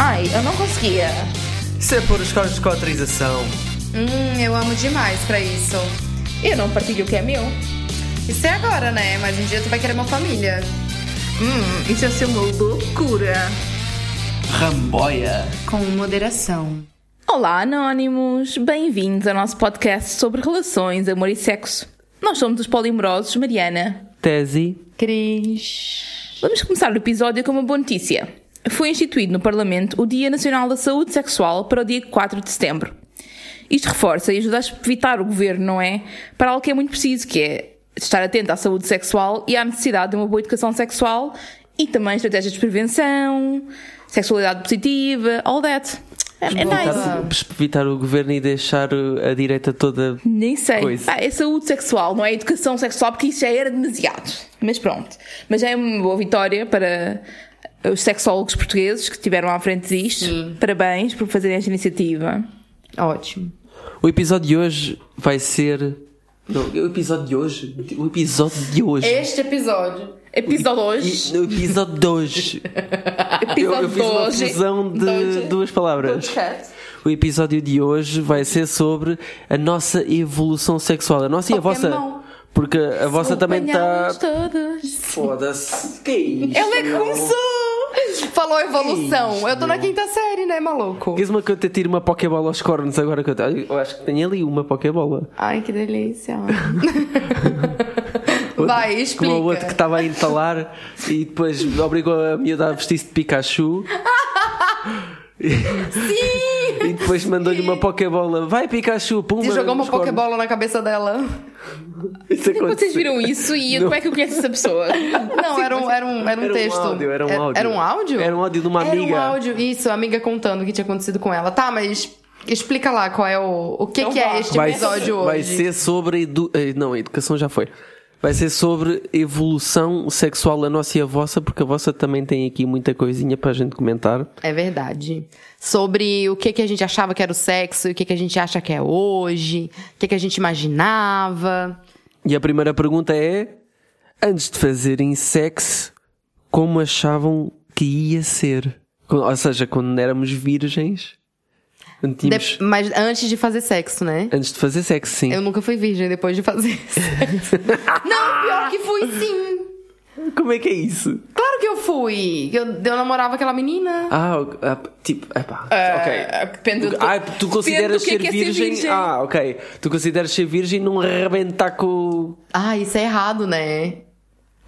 Ai, eu não conseguia. Isso é pôr os cornos de cotrização. Hum, eu amo demais pra isso. Eu não partilho o que é meu. Isso é agora, né? Mas um dia tu vai querer uma família. Hum, isso ia ser uma loucura. Ramboia. Com moderação. Olá, anónimos! Bem-vindos ao nosso podcast sobre relações, amor e sexo. Nós somos os polimorosos Mariana. Tese. Cris. Vamos começar o episódio com uma boa notícia. Foi instituído no Parlamento o Dia Nacional da Saúde Sexual para o dia 4 de setembro. Isto reforça e ajuda a evitar o governo, não é? Para algo que é muito preciso, que é estar atento à saúde sexual e à necessidade de uma boa educação sexual e também estratégias de prevenção, sexualidade positiva, all that. É, é nice. Evitar, evitar o governo e deixar a direita toda. Nem sei. Coisa. Ah, é saúde sexual, não é educação sexual, porque isso já era demasiado. Mas pronto. Mas já é uma boa vitória para os sexólogos portugueses que estiveram à frente disto. Parabéns por fazerem esta iniciativa. Ótimo. O episódio de hoje vai ser. Não, o episódio de hoje. O episódio de hoje. Este episódio. Episódio hoje. No episódio de hoje. Eu, Episódio eu fiz uma hoje. fusão de duas palavras. Podcast. O episódio de hoje vai ser sobre a nossa evolução sexual. A nossa e a vossa. Porque a vossa também está. Foda-se. Que é isto? Ela é que começou! Falou evolução. Isso, eu tô na quinta série, né, maluco? Diz-me que eu te tiro uma Pokébola aos cornos agora que eu tenho. Eu acho que tenho ali uma Pokébola. Ai, que delícia. Vai, explica. Como o outro que estava a entalar e depois obrigou a miúda a vestir-se de Pikachu. Sim! E depois mandou-lhe uma Pokébola. Vai Pikachu, pum! E jogou uma. Pokébola na cabeça dela. Isso Vocês viram isso e como é que eu conheço essa pessoa? Não, era um, era um, era um Era um texto. áudio, era um áudio. Era um áudio? Era um áudio de uma Era amiga. um áudio, isso, a amiga contando o que tinha acontecido com ela. Tá, mas explica lá qual é o. O que, Então que é este vai, episódio hoje? vai ser sobre. Edu... eh, Não, a educação já foi. Vai ser sobre evolução sexual, a nossa e a vossa, porque a vossa também tem aqui muita coisinha para a gente comentar. É verdade. Sobre o que, que a gente achava que era o sexo, e o que, que a gente acha que é hoje, o que, que a gente imaginava. E a primeira pergunta é: antes de fazerem sexo, como achavam que ia ser? Ou seja, quando éramos virgens, De- mas antes de fazer sexo, né? antes de fazer sexo, sim. Eu nunca fui virgem depois de fazer sexo. Não, pior que fui sim. Como é que é isso? Claro que eu fui. Eu, eu namorava aquela menina. Ah, tipo, epá, Ah, depende do- Ah, tu consideras depende que é ser, que é ser virgem? virgem. Ah, ok. Tu consideras ser virgem não arrebentar com. Ah, isso é errado, né?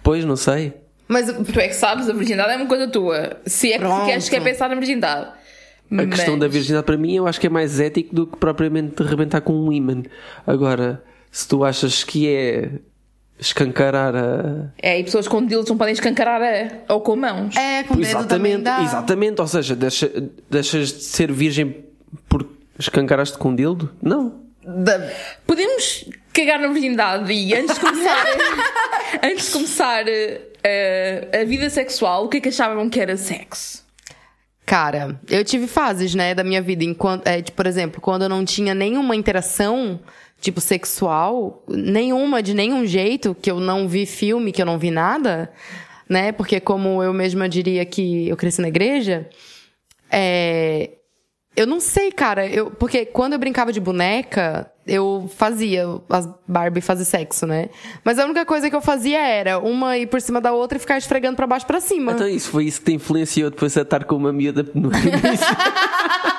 Pois, não sei. Mas Tu é que sabes, a virgindade é uma coisa tua. Se é que Pronto. queres quer pensar na virgindade. A questão da virgindade para mim eu acho que é mais ético do que propriamente arrebentar com um imã. Agora, se tu achas que é escancarar a. É, e pessoas com dildos não podem escancarar a... ou com mãos. é, com dedo também Exatamente, dá. exatamente. Ou seja, deixa- deixas de ser virgem por escancaraste com um dildo? Não. Da- Podemos cagar na virgindade e antes de começar, antes de começar eh, a vida sexual, o que é que achavam que era sexo? Cara, eu tive fases, né, da minha vida. Enquanto, é, tipo, por exemplo, quando eu não tinha nenhuma interação, tipo, sexual, nenhuma, de nenhum jeito, que eu não vi filme, que eu não vi nada, né? Porque como eu mesma diria que eu cresci na igreja, é... Eu não sei, cara. Eu, porque quando eu brincava de boneca, eu fazia as Barbie fazer sexo, né? Mas a única coisa que eu fazia era uma ir por cima da outra e ficar esfregando pra baixo e pra cima. Então isso foi isso que te influenciou depois a estar com uma miúda no início.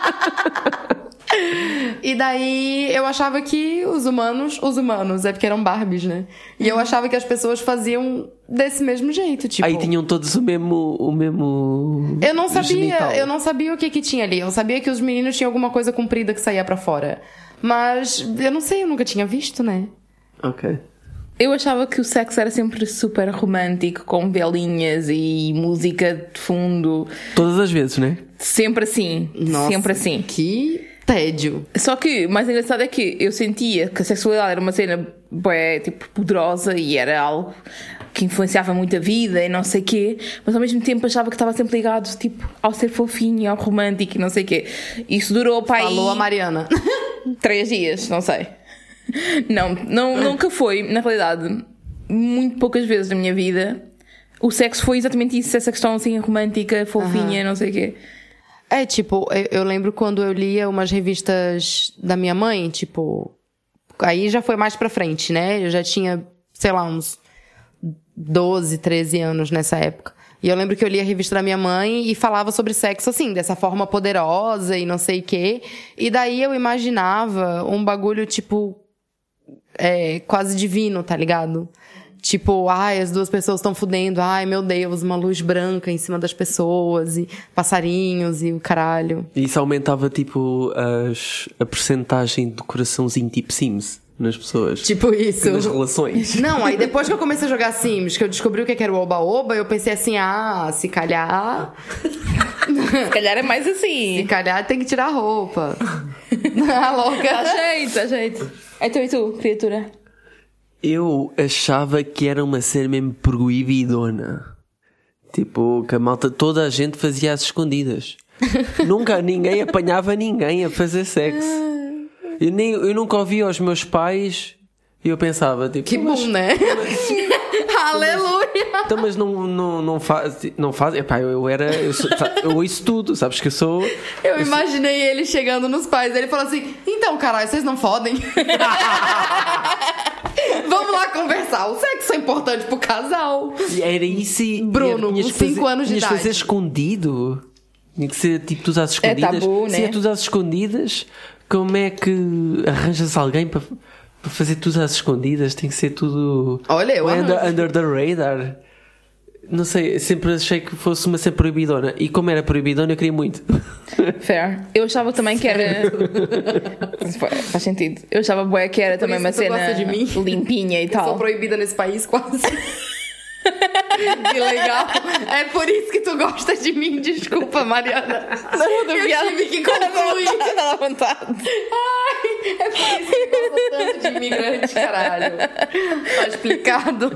E daí eu achava que os humanos, os humanos, é porque eram Barbies, né? E eu achava que as pessoas faziam desse mesmo jeito, tipo. Aí tinham todos o mesmo. O mesmo Eu não sabia, genital. eu não sabia o que que tinha ali. Eu sabia que os meninos tinham alguma coisa comprida que saía pra fora. Mas eu não sei, eu nunca tinha visto, né? Ok. Eu achava que o sexo era sempre super romântico, com velinhas e música de fundo. Todas as vezes, né? Sempre assim. sempre assim. Que tédio. Só que o mais engraçado é que eu sentia que a sexualidade era uma cena bué, tipo, poderosa e era algo que influenciava muito a vida e não sei quê, mas ao mesmo tempo achava que estava sempre ligado, tipo, ao ser fofinho, ao romântico e não sei quê. Isso durou para aí Falou a Mariana. três dias, não sei. Não, não, nunca foi, na realidade, muito poucas vezes na minha vida. O sexo foi exatamente isso, essa questão assim romântica, fofinha, não sei o quê. É, tipo, eu, eu lembro quando eu lia umas revistas da minha mãe, tipo. Aí já foi mais pra frente, né? Eu já tinha, sei lá, uns 12, 13 anos nessa época. E eu lembro que eu li a revista da minha mãe e falava sobre sexo assim, dessa forma poderosa e não sei o quê. E daí eu imaginava um bagulho, tipo, é, quase divino, tá ligado? Tipo, ai, as duas pessoas estão fudendo, ai, meu Deus, uma luz branca em cima das pessoas, e passarinhos e o caralho. E isso aumentava tipo as, a percentagem de coraçãozinho tipo Sims nas pessoas. Tipo isso. Nas relações. Não, aí depois que eu comecei a jogar Sims, que eu descobri o que era o Oba-Oba, eu pensei assim, ah, se calhar. Se calhar é mais Se assim. calhar tem que tirar a roupa. ah, louca. Jeito, dá jeito. Então e tu, criatura? Eu achava que era uma cena mesmo proibidona. Tipo, que a malta, toda a gente fazia às escondidas. nunca ninguém apanhava ninguém a fazer sexo. Eu, nem, eu nunca ouvi aos meus pais e eu pensava, tipo, Que bom, né? Aleluia! então, mas não, não, não faz. Não faz epá, eu, eu era. Eu, sou, eu ouço tudo, sabes que eu sou. Eu imaginei ele chegando nos pais, ele falou assim: então, caralho, vocês não fodem? Vamos lá conversar. O sexo é importante pro casal. Era isso e. Bruno, com que fazer- cinco anos de idade. fazer escondido. Tinha que ser tipo, tu às escondidas. tabu, Se né? é tudo às escondidas, como é que arranjas alguém para, para fazer tudo às escondidas? Tem que ser tudo. Olha, eu under, under the radar. Não sei, sempre achei que fosse uma cena proibidona. E como era proibidona, eu queria muito. Fair. Eu achava também que era. Faz sentido. Eu achava bué que era também isso uma cena gosta de mim? limpinha e Eu sou tal. proibida nesse país quase. que legal. É por isso que tu gosta de mim. Desculpa, Mariana. Não, não, Eu viado. tive que concluir. Dá à vontade. Ai, é por isso que eu gosto tanto de imigrante, caralho. Tá explicado.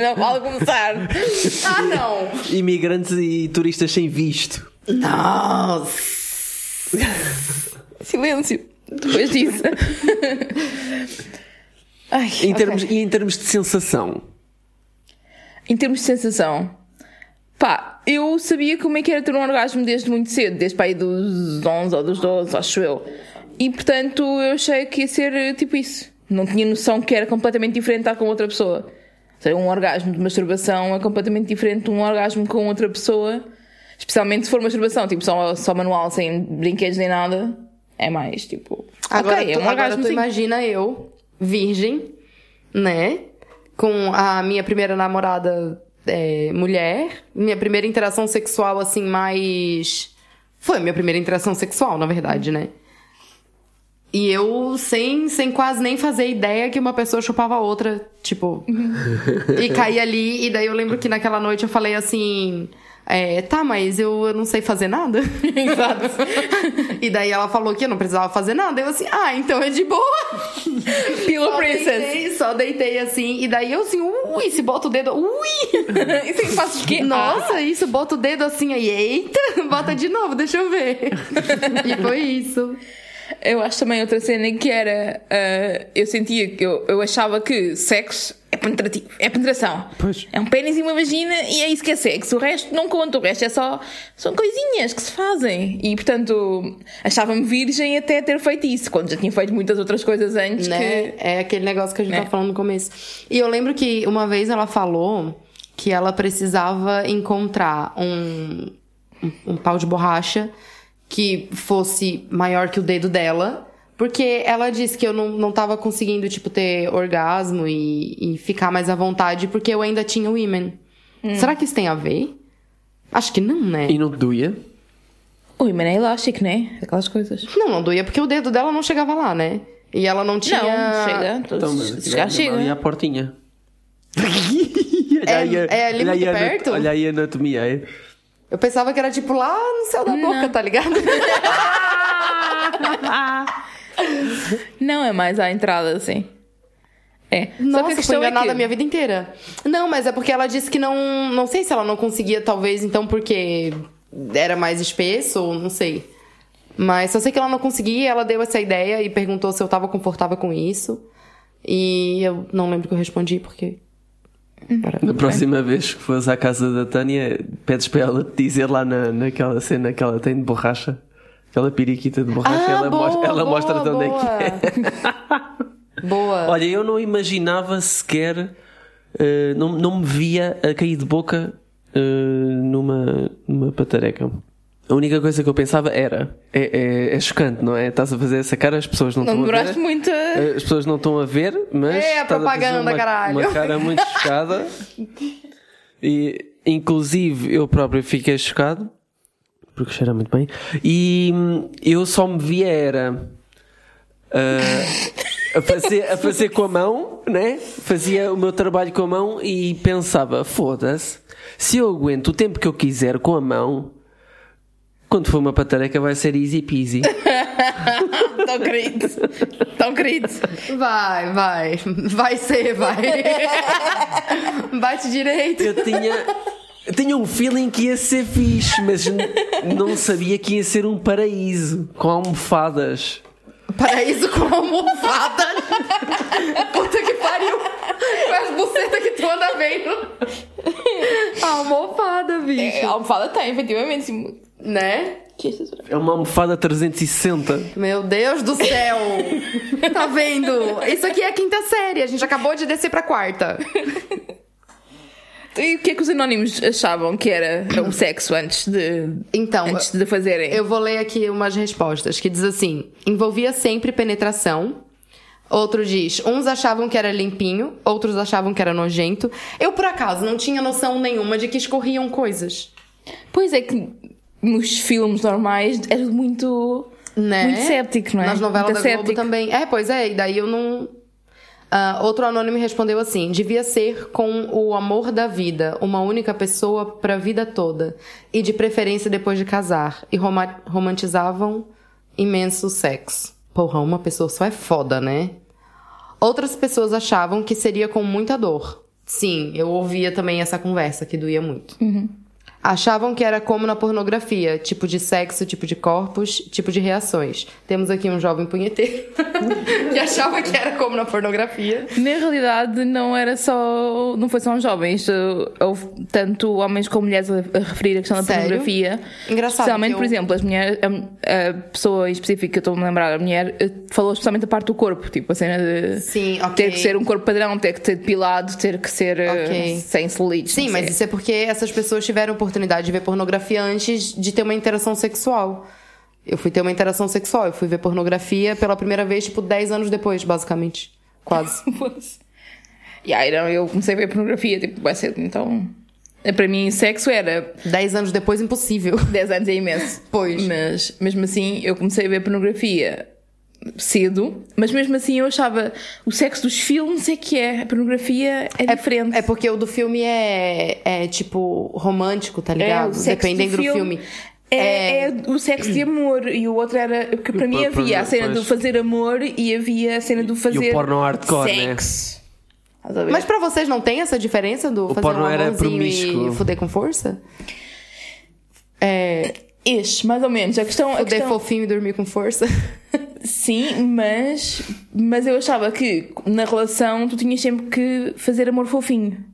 Não vale começar. Ah, não. Imigrantes e turistas sem visto. Nossa. Silêncio. Depois disso. Ai, Em ok. termos, E em termos de sensação. Em termos de sensação, pá, eu sabia como é que era ter um orgasmo desde muito cedo, desde para aí dos 11 ou dos 12, acho eu. E portanto eu achei que ia ser tipo isso. Não tinha noção que era completamente diferente estar com outra pessoa. Ou seja, um orgasmo de masturbação é completamente diferente de um orgasmo com outra pessoa. Especialmente se for masturbação, tipo só, só manual, sem brinquedos nem nada. É mais tipo. Agora, ok, é tu, um agora tu imagina eu, virgem, né? Com a minha primeira namorada é, mulher. Minha primeira interação sexual, assim, mais. Foi a minha primeira interação sexual, na verdade, né? E eu, sem, sem quase nem fazer ideia que uma pessoa chupava outra, tipo. e caí ali, e daí eu lembro que naquela noite eu falei assim. é, tá, mas eu, eu não sei fazer nada. e daí ela falou que eu não precisava fazer nada. Eu assim, ah, então é de boa. Pillow Só Princess. deitei, só deitei assim. E daí eu assim, ui, se bota o dedo. Ui! Isso aí faz o quê? Nossa, isso, bota o dedo assim aí. Eita, bota de novo, deixa eu ver. e foi isso. Eu acho também outra cena que era. ah, eu sentia que eu, eu achava que sexo é penetrativo, é penetração. Pois. É um pênis e uma vagina e é isso que é sexo. O resto não conta, o resto é só. São coisinhas que se fazem. E portanto, achava-me virgem até ter feito isso, quando já tinha feito muitas outras coisas antes né? que. É aquele negócio que a gente Né? tá falando no começo. E eu lembro que uma vez ela falou que ela precisava encontrar um, um, um pau de borracha que fosse maior que o dedo dela. Porque ela disse que eu não, não tava conseguindo, tipo, ter orgasmo e, e ficar mais à vontade porque eu ainda tinha o ímen. Será que isso tem a ver? Acho que não, né? E não doía? Ui, mas é elástico, né? Aquelas coisas. Não, não doía porque o dedo dela não chegava lá, né? E ela não tinha. Não, chega. Então, mas Se chegar, chega. Ali à portinha. olha aí, a- é ali olha aí muito a anat- perto? Olha aí a anatomia. é. Eu pensava que era tipo lá no céu da boca, tá ligado? Não é mais à entrada, assim. É. Só que a Nossa, questão é enganada que... a minha vida inteira. Não, mas é porque ela disse que não. Não sei se ela não conseguia, talvez, então, porque era mais espesso, ou não sei. Mas só sei que ela não conseguia, ela deu essa ideia e perguntou se eu tava confortável com isso. E eu não lembro que eu respondi, porque. Na próxima vez que fores à casa da Tânia, pedes para ela te dizer lá na, naquela cena que ela tem de borracha, aquela periquita de borracha, ela, Ah, boa, mostra, ela boa, mostra de onde é que é. Boa. Olha, eu não imaginava sequer, eh, não, não me via a cair de boca eh, numa, numa patareca. A única coisa que eu pensava era: é, é, é chocante, não é? Estás a fazer essa cara, as pessoas não, Não estão a ver. muito. Eh, As pessoas não estão a ver, mas. É, a estás a propaganda, uma, caralho. Uma cara muito chocada. E, inclusive, eu próprio fiquei chocado. Porque cheira muito bem. E hum, eu só me via era. ah, a, fazer, a fazer com a mão, né? Fazia o meu trabalho com a mão e pensava: foda-se, se eu aguento o tempo que eu quiser com a mão, quando for uma patareca vai ser easy peasy. Tão querido. Tão querido. Vai, vai. Vai ser, vai. Bate direito. Eu tinha, eu tinha um feeling que ia ser fixe, mas não sabia que ia ser um paraíso com almofadas. Paraíso com almofada. Puta que pariu. Com as bucetas que tu anda vendo. Almofada, bicho. É, a almofada tem, efetivamente. Né? é? É uma almofada 360. Meu Deus do céu! Tá vendo? Isso aqui é a quinta série. A gente acabou de descer pra quarta. E o que é que os anónimos achavam que era o sexo antes de, Então, antes de fazerem? eu vou ler aqui umas respostas que diz assim: envolvia sempre penetração. Outro diz: uns achavam que era limpinho, outros achavam que era nojento. Eu, por acaso, não tinha noção nenhuma de que escorriam coisas. Pois é que nos filmes normais é tudo muito, Né? muito séptico, não é? Nas novelas muito da Globo séptico. também. É, pois é, e daí eu não. Ah, outro anônimo respondeu assim: devia ser com o amor da vida, uma única pessoa pra vida toda, e de preferência depois de casar, e roma- romantizavam imenso sexo. Porra, uma pessoa só é foda, né? Outras pessoas achavam que seria com muita dor. Sim, eu ouvia também essa conversa que doía muito. Achavam que era como na pornografia, tipo de sexo, tipo de corpos, tipo de reações. Temos aqui um jovem punheteiro que achava que era como na pornografia. Na realidade, não era só. Não foi só um jovem. Isto, houve tanto homens como mulheres a, referir a questão da Sério? pornografia. Engraçado Especialmente, eu- por exemplo, as mulheres, a, a pessoa específica que eu estou a me lembrar, a mulher, eh, falou especialmente a parte do corpo. Tipo, a cena de. Sim, ok. Ter que ser um corpo padrão, ter que ser depilado, ter que ser eh, Ok. sem celulites. Sim, mas isso é porque essas pessoas tiveram oportunidade de ver pornografia antes de ter uma interação sexual. Eu fui ter uma interação sexual, eu fui ver pornografia pela primeira vez, tipo, 10 anos depois, basicamente. Quase. E aí, eu comecei a ver pornografia, tipo, vai ser. Então. eh, Para mim, sexo era 10 anos depois, impossível. 10 anos é imenso. Pois. Mas mesmo assim eu comecei a ver pornografia cedo, mas mesmo assim eu achava o sexo dos filmes é que é, a pornografia é, diferente. É porque o do filme é, é tipo, romântico, tá ligado? o sexo Dependendo do filme. É, é o sexo de amor e o outro era. Porque para mim havia a cena pois. do fazer amor e havia a cena do fazer. porno hardcore, né? sexo. Ver? Mas pra vocês não tem essa diferença do fazer porno um era promíscuo. e fuder com força? É. Este, mais ou menos. A questão. A Fuder questão fofinho e dormir com força? Sim, mas, mas eu achava que na relação tu tinhas sempre que fazer amor fofinho.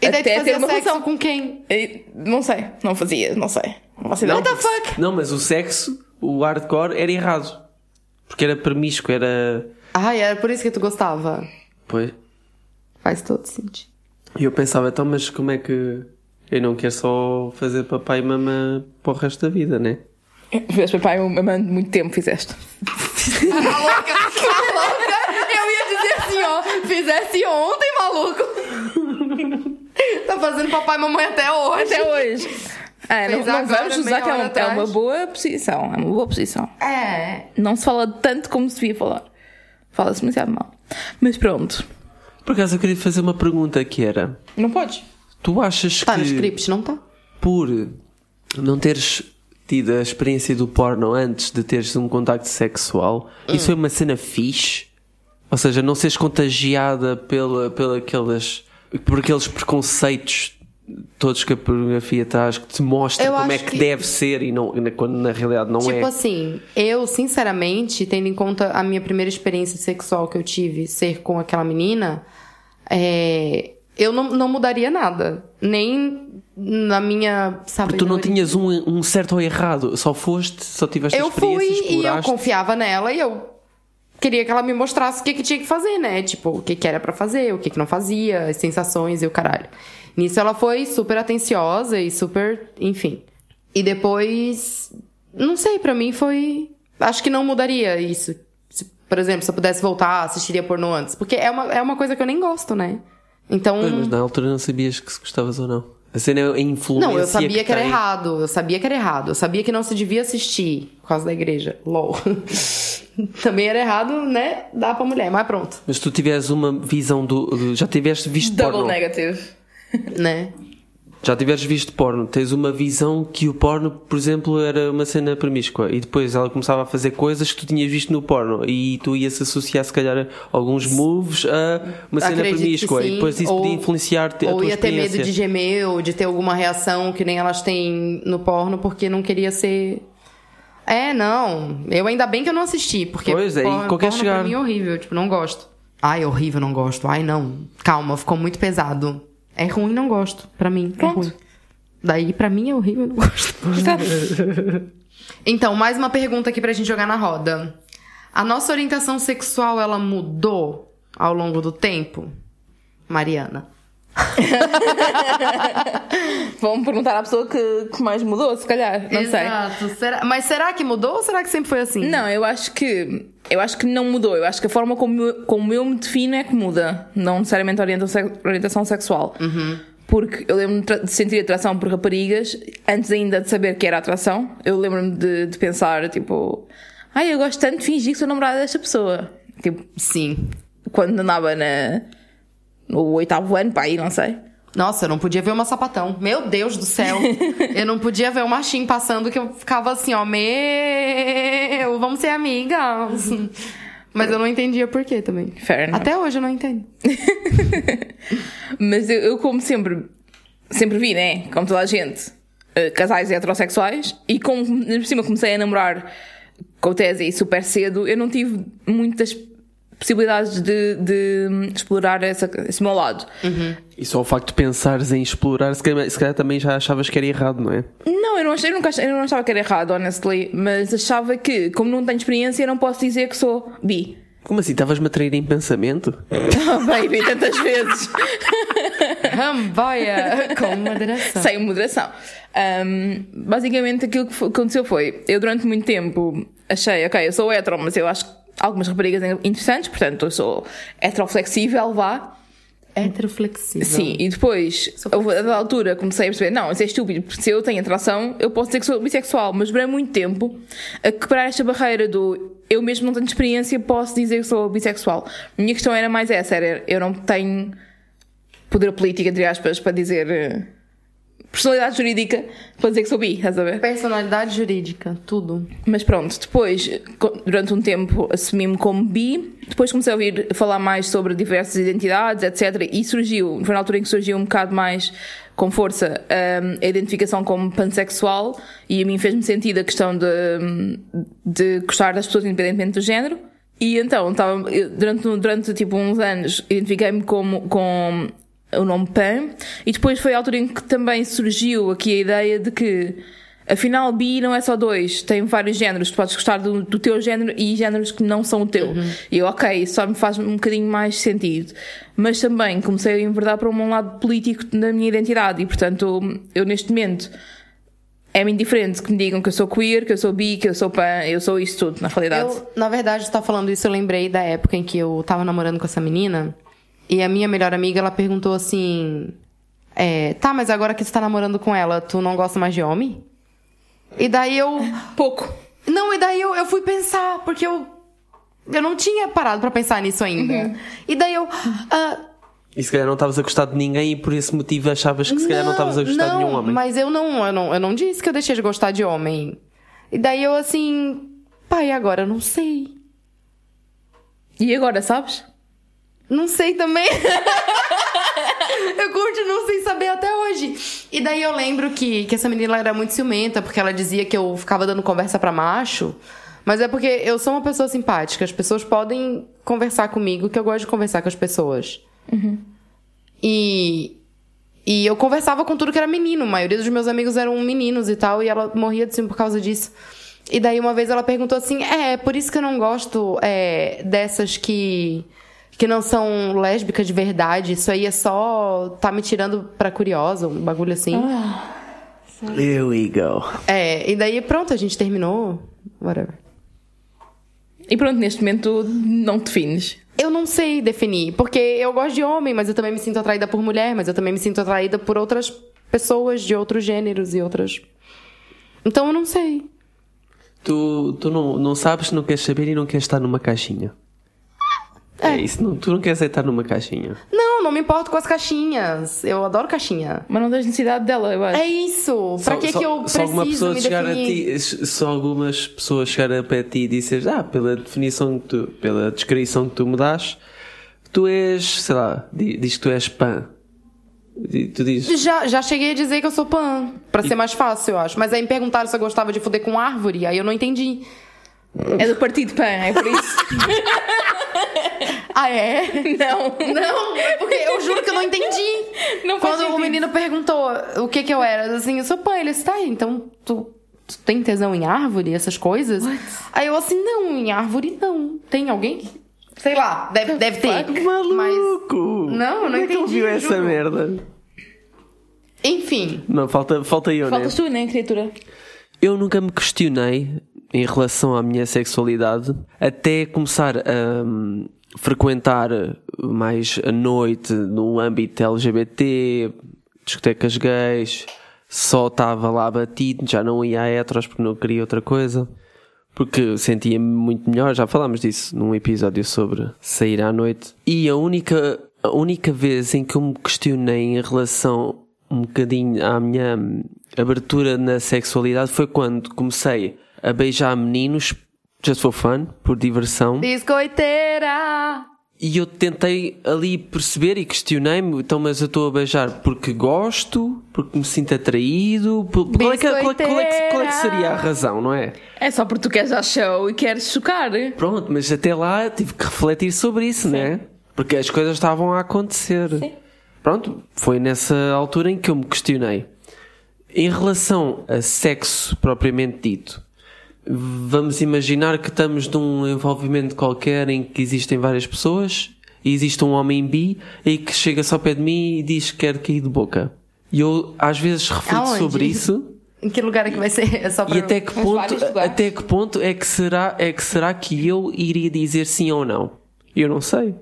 E Até ter uma sexo relação. com quem? Não sei, não fazia, não sei. Não. What the fuck? Não, mas o sexo, o hardcore, era errado. Porque era promíscuo, era. Ai, era por isso que tu gostava. Pois. Faz todo sentido. E eu pensava, então, mas como é que. Eu não quero só fazer papai e mamã para o resto da vida, né? Fizeste papai mamando muito tempo, fizeste. Louca? Tá louca? Eu ia dizer assim, ó. Fizesse ontem, maluco. tá fazendo papai e mamãe até hoje. Até hoje. Ah, não, não vamos usar que é, um- é uma boa posição. É uma boa posição. É. Não se fala tanto como se devia falar. Fala-se demasiado mal. Mas pronto. Por acaso eu queria fazer uma pergunta que era: Não podes. Tu achas Tá que no script, não tá? por não teres tido a experiência do porno antes de teres um contacto sexual, isso foi uma cena fixe? Ou seja, não seres contagiada pela, pela aquelas, por aqueles preconceitos todos que a pornografia traz, que te mostra Eu como é que, que- deve ser e não, quando na realidade não Tipo é. assim, eu, sinceramente, tendo em conta a minha primeira experiência sexual que eu tive, ser com aquela menina, é, eu não, não mudaria nada. Nem na minha. Sabe, Tu não tinhas um, um certo ou errado, só foste, só tiveste Eu experiência, fui e eu exploraste. confiava nela e eu queria que ela me mostrasse o que, que tinha que fazer, né? Tipo, o que, que era pra fazer, o que, que não fazia, as sensações e o caralho. Nisso ela foi super atenciosa e super. Enfim. E depois. Não sei, pra mim foi. Acho que não mudaria isso. Se, por exemplo, se eu pudesse voltar, assistiria pornô antes. Porque é uma, é uma coisa que eu nem gosto, né? Então. Pois, mas na altura não sabias que se gostavas ou não. A cena é a influência. Não, eu sabia que, era errado. Eu sabia que era errado. Eu sabia que não se devia assistir por causa da igreja. LOL. Também era errado, né? Dá pra mulher, mas pronto. Mas tu tivesse uma visão do. do- já tiveste visto Double porno. negative. Né? Já tiveres visto porno, tens uma visão que o porno, por exemplo, era uma cena promíscua e depois ela começava a fazer coisas que tu tinhas visto no porno e tu ias associar, se calhar, alguns moves a uma cena Acredito promíscua sim. e depois isso Ou- podia influenciar-te a Ou ia ter medo de gemer ou de ter alguma reação que nem elas têm no porno porque não queria ser. É, não. Eu ainda bem que eu não assisti, porque Pois é, e porno, qualquer porno chegar- pra mim é horrível, tipo, não gosto. Ai, horrível, não gosto. Ai, não. Calma, ficou muito pesado. É ruim, não gosto. Pra mim, é Pronto. ruim. Daí, pra mim, é horrível, não gosto. Então, mais uma pergunta aqui pra gente jogar na roda. A nossa orientação sexual, ela mudou ao longo do tempo? Mariana. Vamos perguntar à pessoa que, que mais mudou, se calhar. Não sei. Exato. Será- Mas será que mudou ou será que sempre foi assim? Não, eu acho que eu acho que não mudou. Eu acho que a forma como, eu- como eu me defino é que muda, não necessariamente a orientação, orientação sexual. Porque eu lembro-me de sentir atração por raparigas antes ainda de saber que era atração. Eu lembro-me de, de pensar, tipo, ai, eu gosto tanto de fingir que sou namorada desta pessoa. Tipo, Sim. quando andava na, no oitavo ano, pá, aí não sei. Nossa, eu não podia ver uma sapatão. Meu Deus do céu. eu não podia ver um machinho passando que eu ficava assim, ó, meu, vamos ser amigas. Mas eu não entendia por quê também. Fair enough. Até hoje eu não entendo. Mas eu, eu como sempre, sempre vi, né? Como toda a gente, eh, casais heterossexuais, e como por cima comecei a namorar com o Tese super cedo, eu não tive muitas possibilidades de, de explorar essa, esse meu lado. E só o facto de pensares em explorar, se calhar, se calhar também já achavas que era errado, não é? Não, eu, não achei, eu, nunca, eu não achava que era errado, honestly, mas achava que, como não tenho experiência, eu não posso dizer que sou bi. Como assim? Estavas-me a trair em pensamento? Oh, baby, tantas vezes. Ramboia com moderação. sem moderação. Ahm, basicamente, aquilo que aconteceu foi: eu, durante muito tempo, achei, ok, eu sou hetero, mas eu acho algumas raparigas interessantes, portanto, eu sou heteroflexível, vá. Heteroflexível. Sim, e depois, a dada altura, comecei a perceber: não, isso é estúpido, porque se eu tenho atração, eu posso dizer que sou bissexual, mas durante muito tempo a quebrar esta barreira do eu mesmo não tenho experiência, posso dizer que sou bissexual. A minha questão era mais essa: era eu não tenho poder político, entre aspas, para dizer. Personalidade jurídica para dizer que sou bi, estás a ver? Personalidade jurídica, tudo. Mas pronto, depois, durante um tempo, assumi-me como bi. Depois comecei a ouvir falar mais sobre diversas identidades, etc. E surgiu, foi na altura em que surgiu um bocado mais com força hum, a identificação como pansexual. E a mim fez-me sentido a questão de, de gostar das pessoas independentemente do género. E então, estava, durante, durante tipo uns anos, identifiquei-me como, com o nome Pan, e depois foi a altura em que também surgiu aqui a ideia de que afinal bi não é só dois, tem vários géneros, tu podes gostar do, do teu género e géneros que não são o teu. E eu, ok, isso só me faz um bocadinho mais sentido. Mas também comecei a enverdar para um lado político da minha identidade, e portanto, eu neste momento é-me indiferente que me digam que eu sou queer, que eu sou bi, que eu sou pan, eu sou isso tudo, na realidade. Eu, na verdade, você tá falando isso, eu lembrei da época em que eu tava namorando com essa menina. E a minha melhor amiga, ela perguntou assim... É, tá, mas agora que você tá namorando com ela, tu não gosta mais de homem? E daí eu... Pouco. Não, e daí eu, eu fui pensar, porque eu... Eu não tinha parado pra pensar nisso ainda. E daí eu... ah, E se calhar não estavas a gostar de ninguém e por esse motivo achavas que se calhar não estavas a gostar não, de nenhum homem. Mas eu não, eu não, eu não disse que eu deixei de gostar de homem. E daí eu assim, pai, agora eu não sei. E agora, sabes? Não sei também. eu continuo sem saber até hoje. E daí eu lembro que, que essa menina era muito ciumenta, porque ela dizia que eu ficava dando conversa pra macho. Mas é porque eu sou uma pessoa simpática. As pessoas podem conversar comigo, que eu gosto de conversar com as pessoas. E, e eu conversava com tudo que era menino. A maioria dos meus amigos eram meninos e tal, e ela morria de ciúme por causa disso. E daí uma vez ela perguntou assim: É, por isso que eu não gosto é, dessas que. Que não são lésbicas de verdade. Isso aí é só. tá me tirando pra curiosa, um bagulho assim. Here we go. É, e daí pronto, a gente terminou. Whatever. E pronto, neste momento não te defines. Eu não sei definir, porque eu gosto de homem, mas eu também me sinto atraída por mulher, mas eu também me sinto atraída por outras pessoas de outros gêneros e outras. Então eu não sei. Tu, tu não, não sabes, não queres saber e não queres estar numa caixinha. É, isso, não, tu não queres estar numa caixinha. Não, não me importo com as caixinhas. Eu adoro caixinha. Mas não tens necessidade dela, eu acho. É isso. Pra Só- que só- que eu só alguma preciso pessoa me chegar definir? a ti, só algumas pessoas chegarem para ti e dizer, ah, pela definição que tu, pela descrição que tu me das, tu és, sei lá, di- diz que tu és pan. E Tu dizes, Já, já cheguei a dizer que eu sou pan. Pra ser mais fácil, eu acho. Mas aí me perguntaram se eu gostava de foder com árvore, aí eu não entendi. É do partido PAN, é por isso. Ah, é? não. Não, é porque eu juro que eu não entendi. Não Quando o menino perguntou o que que eu era, assim, eu sou pan. Ele disse, tá, então tu, tu tem tesão em árvore, essas coisas? Aí eu assim, não, em árvore não. Tem alguém? que- Sei lá, deve, deve ter. Mas, maluco! Não, eu não Como é que ele entendi, viu essa merda? enfim. Não, falta, falta eu, né? Faltas tu, né, criatura? Eu nunca me questionei em relação à minha sexualidade até começar a hum, frequentar mais a noite no âmbito LGBT, discotecas gays, só estava lá batido, já não ia a heteros porque não queria outra coisa. Porque sentia-me muito melhor, já falámos disso num episódio sobre sair à noite. E a única, a única vez em que eu me questionei em relação um bocadinho à minha abertura na sexualidade foi quando comecei a beijar meninos, just for fun, por diversão. Biscoiteira! E eu tentei ali perceber e questionei-me, então, mas eu estou a beijar porque gosto, porque me sinto atraído. por- Qual é, que, qual, é qual é que- qual é que seria a razão, não é? É só porque tu queres dar show e queres chocar. Pronto, mas até lá tive que refletir sobre isso, né? Porque as coisas estavam a acontecer. Sim. Pronto, foi nessa altura em que eu me questionei. Em relação a sexo propriamente dito, vamos imaginar que estamos num envolvimento qualquer em que existem várias pessoas e existe um homem bi e que chega só ao pé de mim e diz que quer cair de boca. E eu às vezes reflito Aonde? sobre isso. Em que lugar é que vai ser? É só pra... E até que ponto, até que ponto é que será, é que será que eu iria dizer sim ou não? Eu não sei.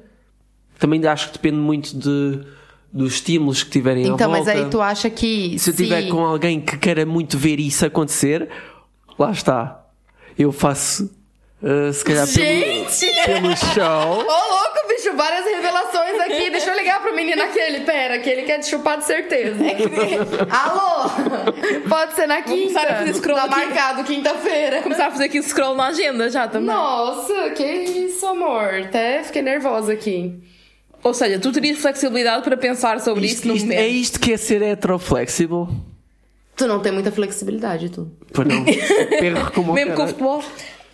Também acho que depende muito de, dos estímulos que tiverem à Então, mas volta. aí tu acha que... Se eu estiver com alguém que queira muito ver isso acontecer, lá está. Eu faço, uh, se calhar, Gente! pelo, pelo show. Ô, louco, bicho, várias revelações aqui. Deixa eu ligar pro menino aquele. Pera, que ele quer te chupar de certeza. Alô? Pode ser na quinta. começar a fazer scroll Tá aqui. marcado quinta-feira. Começar a fazer aqui o scroll na agenda já também. Nossa, que isso, amor. Até fiquei nervosa aqui. Ou seja, tu terias flexibilidade para pensar sobre Isto- isso no isto- momento. é isto que é ser heteroflexible? Tu não tem muita flexibilidade, tu. Pois não. Perro como Mesmo com o futebol.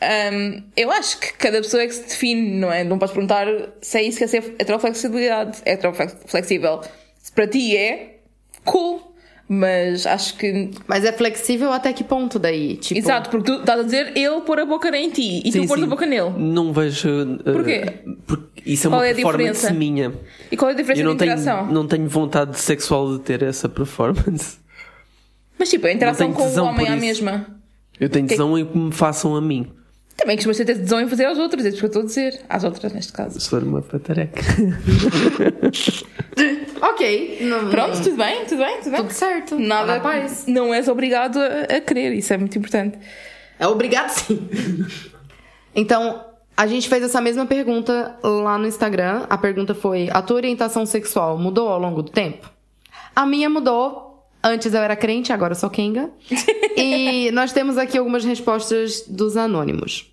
Hum, eu acho que cada pessoa é que se define, não é? Não podes perguntar se é isso que é ser heteroflexibilidade. Heteroflexível. Se para ti é, cool. Mas acho que. Mas é flexível até que ponto daí? Tipo, Exato, porque tu estás a dizer ele pôr a boca em ti e Sim, tu pôr a boca nele. Não vejo. uh, Porquê? Porque isso é Qual uma é a performance diferença? minha. E qual é a diferença Eu não de tenho, interação? não tenho vontade sexual de ter essa performance. Mas tipo, a interação com o homem é a mesma. Eu tenho tesão em que me façam a mim. Também costumas ter tesão em fazer aos outros, é isso que eu estou a dizer. Às outras, neste caso. Se for uma patareca. Ok. Não, Pronto, não- tudo bem, tudo bem, tudo bem. Tudo certo. Nada, Na paz. não és obrigado a, a querer, isso é muito importante. É obrigado sim. então, a gente fez essa mesma pergunta lá no Instagram. A pergunta foi: a tua orientação sexual mudou ao longo do tempo? A minha mudou. Antes eu era crente, agora eu sou Kenga. e nós temos aqui algumas respostas dos anônimos.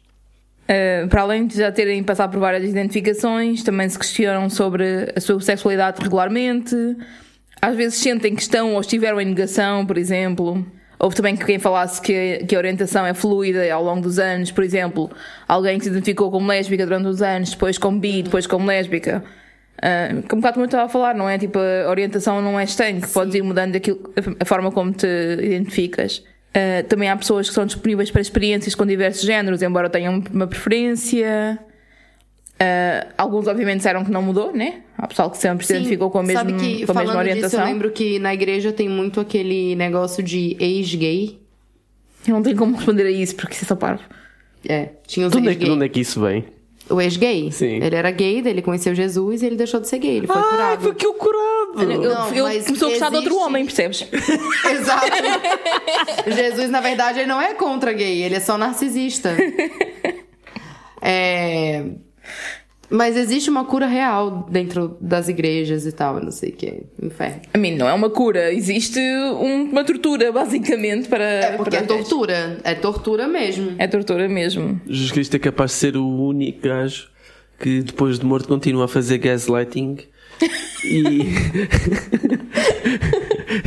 Uh, para além de já terem passado por várias identificações, também se questionam sobre a sua sexualidade regularmente. Às vezes sentem que estão ou estiveram em negação, por exemplo. Houve também quem falasse que, que a orientação é fluida ao longo dos anos, por exemplo, alguém que se identificou como lésbica durante os anos, depois como bi, depois como lésbica. Uh, um bocado como eu estava a falar, não é? Tipo, a orientação não é estanque, podes ir mudando aquilo, a forma como te identificas. Uh, também há pessoas que são disponíveis para experiências com diversos géneros, embora tenham uma preferência. Uh, alguns, obviamente, disseram que não mudou, né? Há pessoal que sempre se identificou com a mesma, sabe que, com a mesma falando orientação. Disso, eu lembro que na igreja tem muito aquele negócio de ex-gay. Eu não tenho como responder a isso, porque isso é só parvo. É, tinha os onde, é, que- de ex-gay. onde é que isso vem? O ex-gay? Sim. Ele era gay, daí ele conheceu Jesus e ele deixou de ser gay. Ele foi Ah, curado. foi que eu curado! Eu, Não, eu mas começou a gostar de outro existe- homem, percebes? Exato. Jesus, na verdade, ele não é contra gay, ele é só narcisista. É... Mas existe uma cura real dentro das igrejas e tal, eu não sei o que. Inferno. A mim, não é uma cura, existe um- uma tortura, basicamente, para. É porque para é tortura. É tortura mesmo. É tortura mesmo. Jesus Cristo é capaz de ser o único gajo que depois de morto continua a fazer gaslighting e,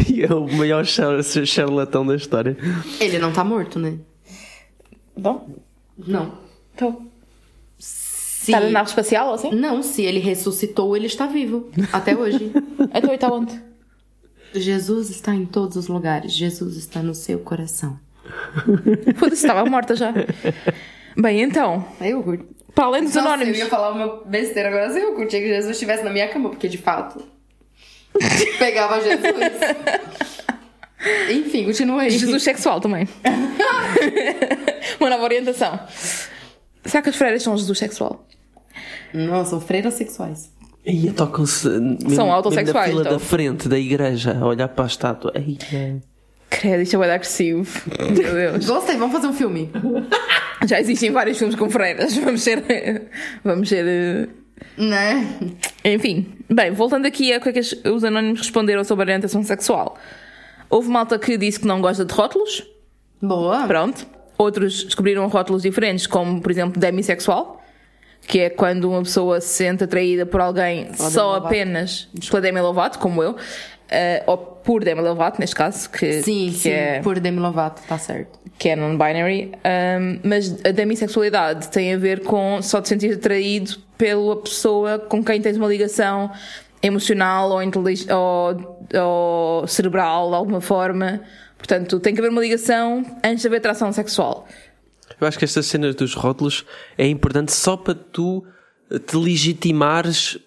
e é o maior char- charlatão da história. Ele não tá morto, né? Bom, Não. então. Se... Está na nave espacial ou assim? Não, se ele ressuscitou, ele está vivo. Até hoje. Então ele está onde? Jesus está em todos os lugares. Jesus está no seu coração. Foda-se, estava morta já. Bem, então, Aí eu curto. para além dos Nossa, anónimos. eu ia falar uma besteira agora. Se eu curtia que Jesus estivesse na minha cama, porque de fato. Pegava Jesus. Enfim, continua aí. Jesus sexual também. Uma nova orientação. Será que as freiras são Jesus sexual? Não, são freiras sexuais. E tocam-se mesmo- mesmo autossexuais, na fila então. da frente da igreja a olhar para a estátua. Ai, ai. Credo, isto é agressivo. Meu Deus. Gostei, vamos fazer um filme. Já existem vários filmes com freiras. Vamos ser. Vamos ser. eh, Né? Enfim. Bem, voltando aqui a o que é que as- os anónimos responderam sobre a orientação sexual. Houve malta que disse que não gosta de rótulos. Boa. Pronto. Outros descobriram rótulos diferentes, como, por exemplo, demissexual. Que é quando uma pessoa se sente atraída por alguém Ou só Lovato. apenas pela Demi Lovato, como eu. eh, ou por Demi Lovato, neste caso. Que, Sim, que sim, É, por Demi Lovato, tá certo. que é non-binary, um, mas a demissexualidade tem a ver com só te sentir atraído pela pessoa com quem tens uma ligação emocional ou, ou, ou cerebral de alguma forma. Portanto, tem que haver uma ligação antes de haver atração sexual. Eu acho que estas cenas dos rótulos é importante só para tu te legitimares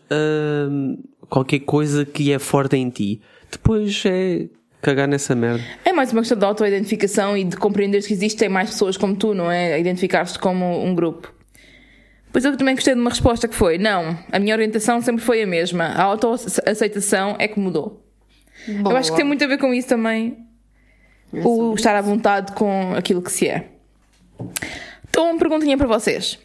hum, qualquer coisa que é forte em ti. Depois é cagar nessa merda. É mais uma questão de auto-identificação e de compreender que existem mais pessoas como tu, não é? A Identificar-te como um grupo. Pois eu também gostei de uma resposta que foi: não, a minha orientação sempre foi a mesma. A autoaceitação é que mudou. Eu acho que tem muito a ver com isso também. O estar à vontade com aquilo que se é. Então, uma perguntinha para vocês.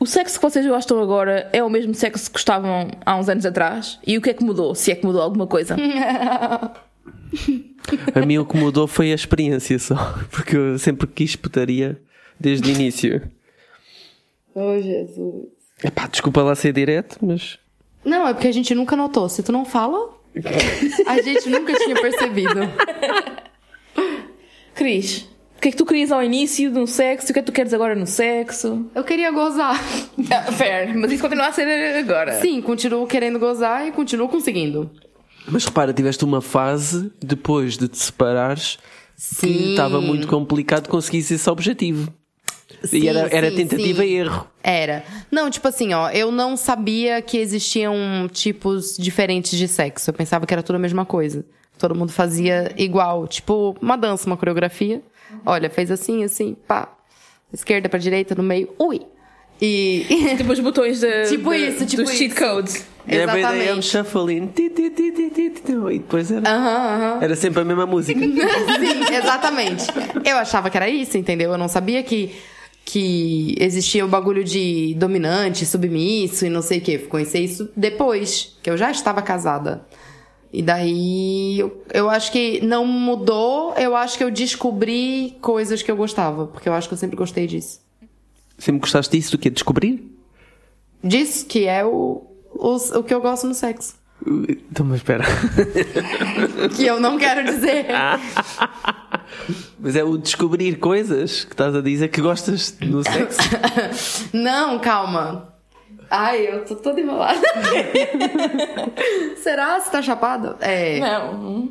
O sexo que vocês gostam agora é o mesmo sexo que gostavam há uns anos atrás? E o que é que mudou? Se é que mudou alguma coisa? A mim o que mudou foi a experiência só. Porque eu sempre quis putaria desde o início. Oh, Jesus. Epá, desculpa lá ser direto, mas. Não, é porque a gente nunca notou. Se tu não fala, a gente nunca tinha percebido. Cris, o que é que tu querias ao início no sexo? O que é que tu queres agora no sexo? Eu queria gozar. Ah, fair, mas isso continua a ser agora. Sim, continuo querendo gozar e continuo conseguindo. Mas repara, tiveste uma fase depois de te separares Sim. que estava muito complicado conseguir esse objetivo. Sim, e era, era sim, tentativa sim. e erro. Era. Não, tipo assim, ó, eu não sabia que existiam tipos diferentes de sexo. Eu pensava que era tudo a mesma coisa. Todo mundo fazia igual. Tipo, uma dança, uma coreografia. Olha, fez assim, assim, pá. Esquerda pra direita, no meio. Ui! E. Tipo os botões de, Tipo de- isso, tipo dos cheat codes. Exatamente. shuffling. Ti, ti, ti, ti, ti, E depois era. Aham, aham. Era sempre a mesma música. Sim, exatamente. Eu achava que era isso, entendeu? Eu não sabia que, que existia o bagulho de dominante, submisso e não sei o quê. Fui conhecer isso depois, que eu já estava casada. E daí eu, eu acho que não mudou, eu acho que eu descobri coisas que eu gostava, porque eu acho que eu sempre gostei disso. Sempre gostaste disso do que Descobrir? Disso que é o, o, o que eu gosto no sexo. Então, mas espera. Que eu não quero dizer. Mas é o descobrir coisas que estás a dizer que gostas no sexo. Não, calma. Ai, eu tô toda enrolada. Será? Você tá chapado? É. Não.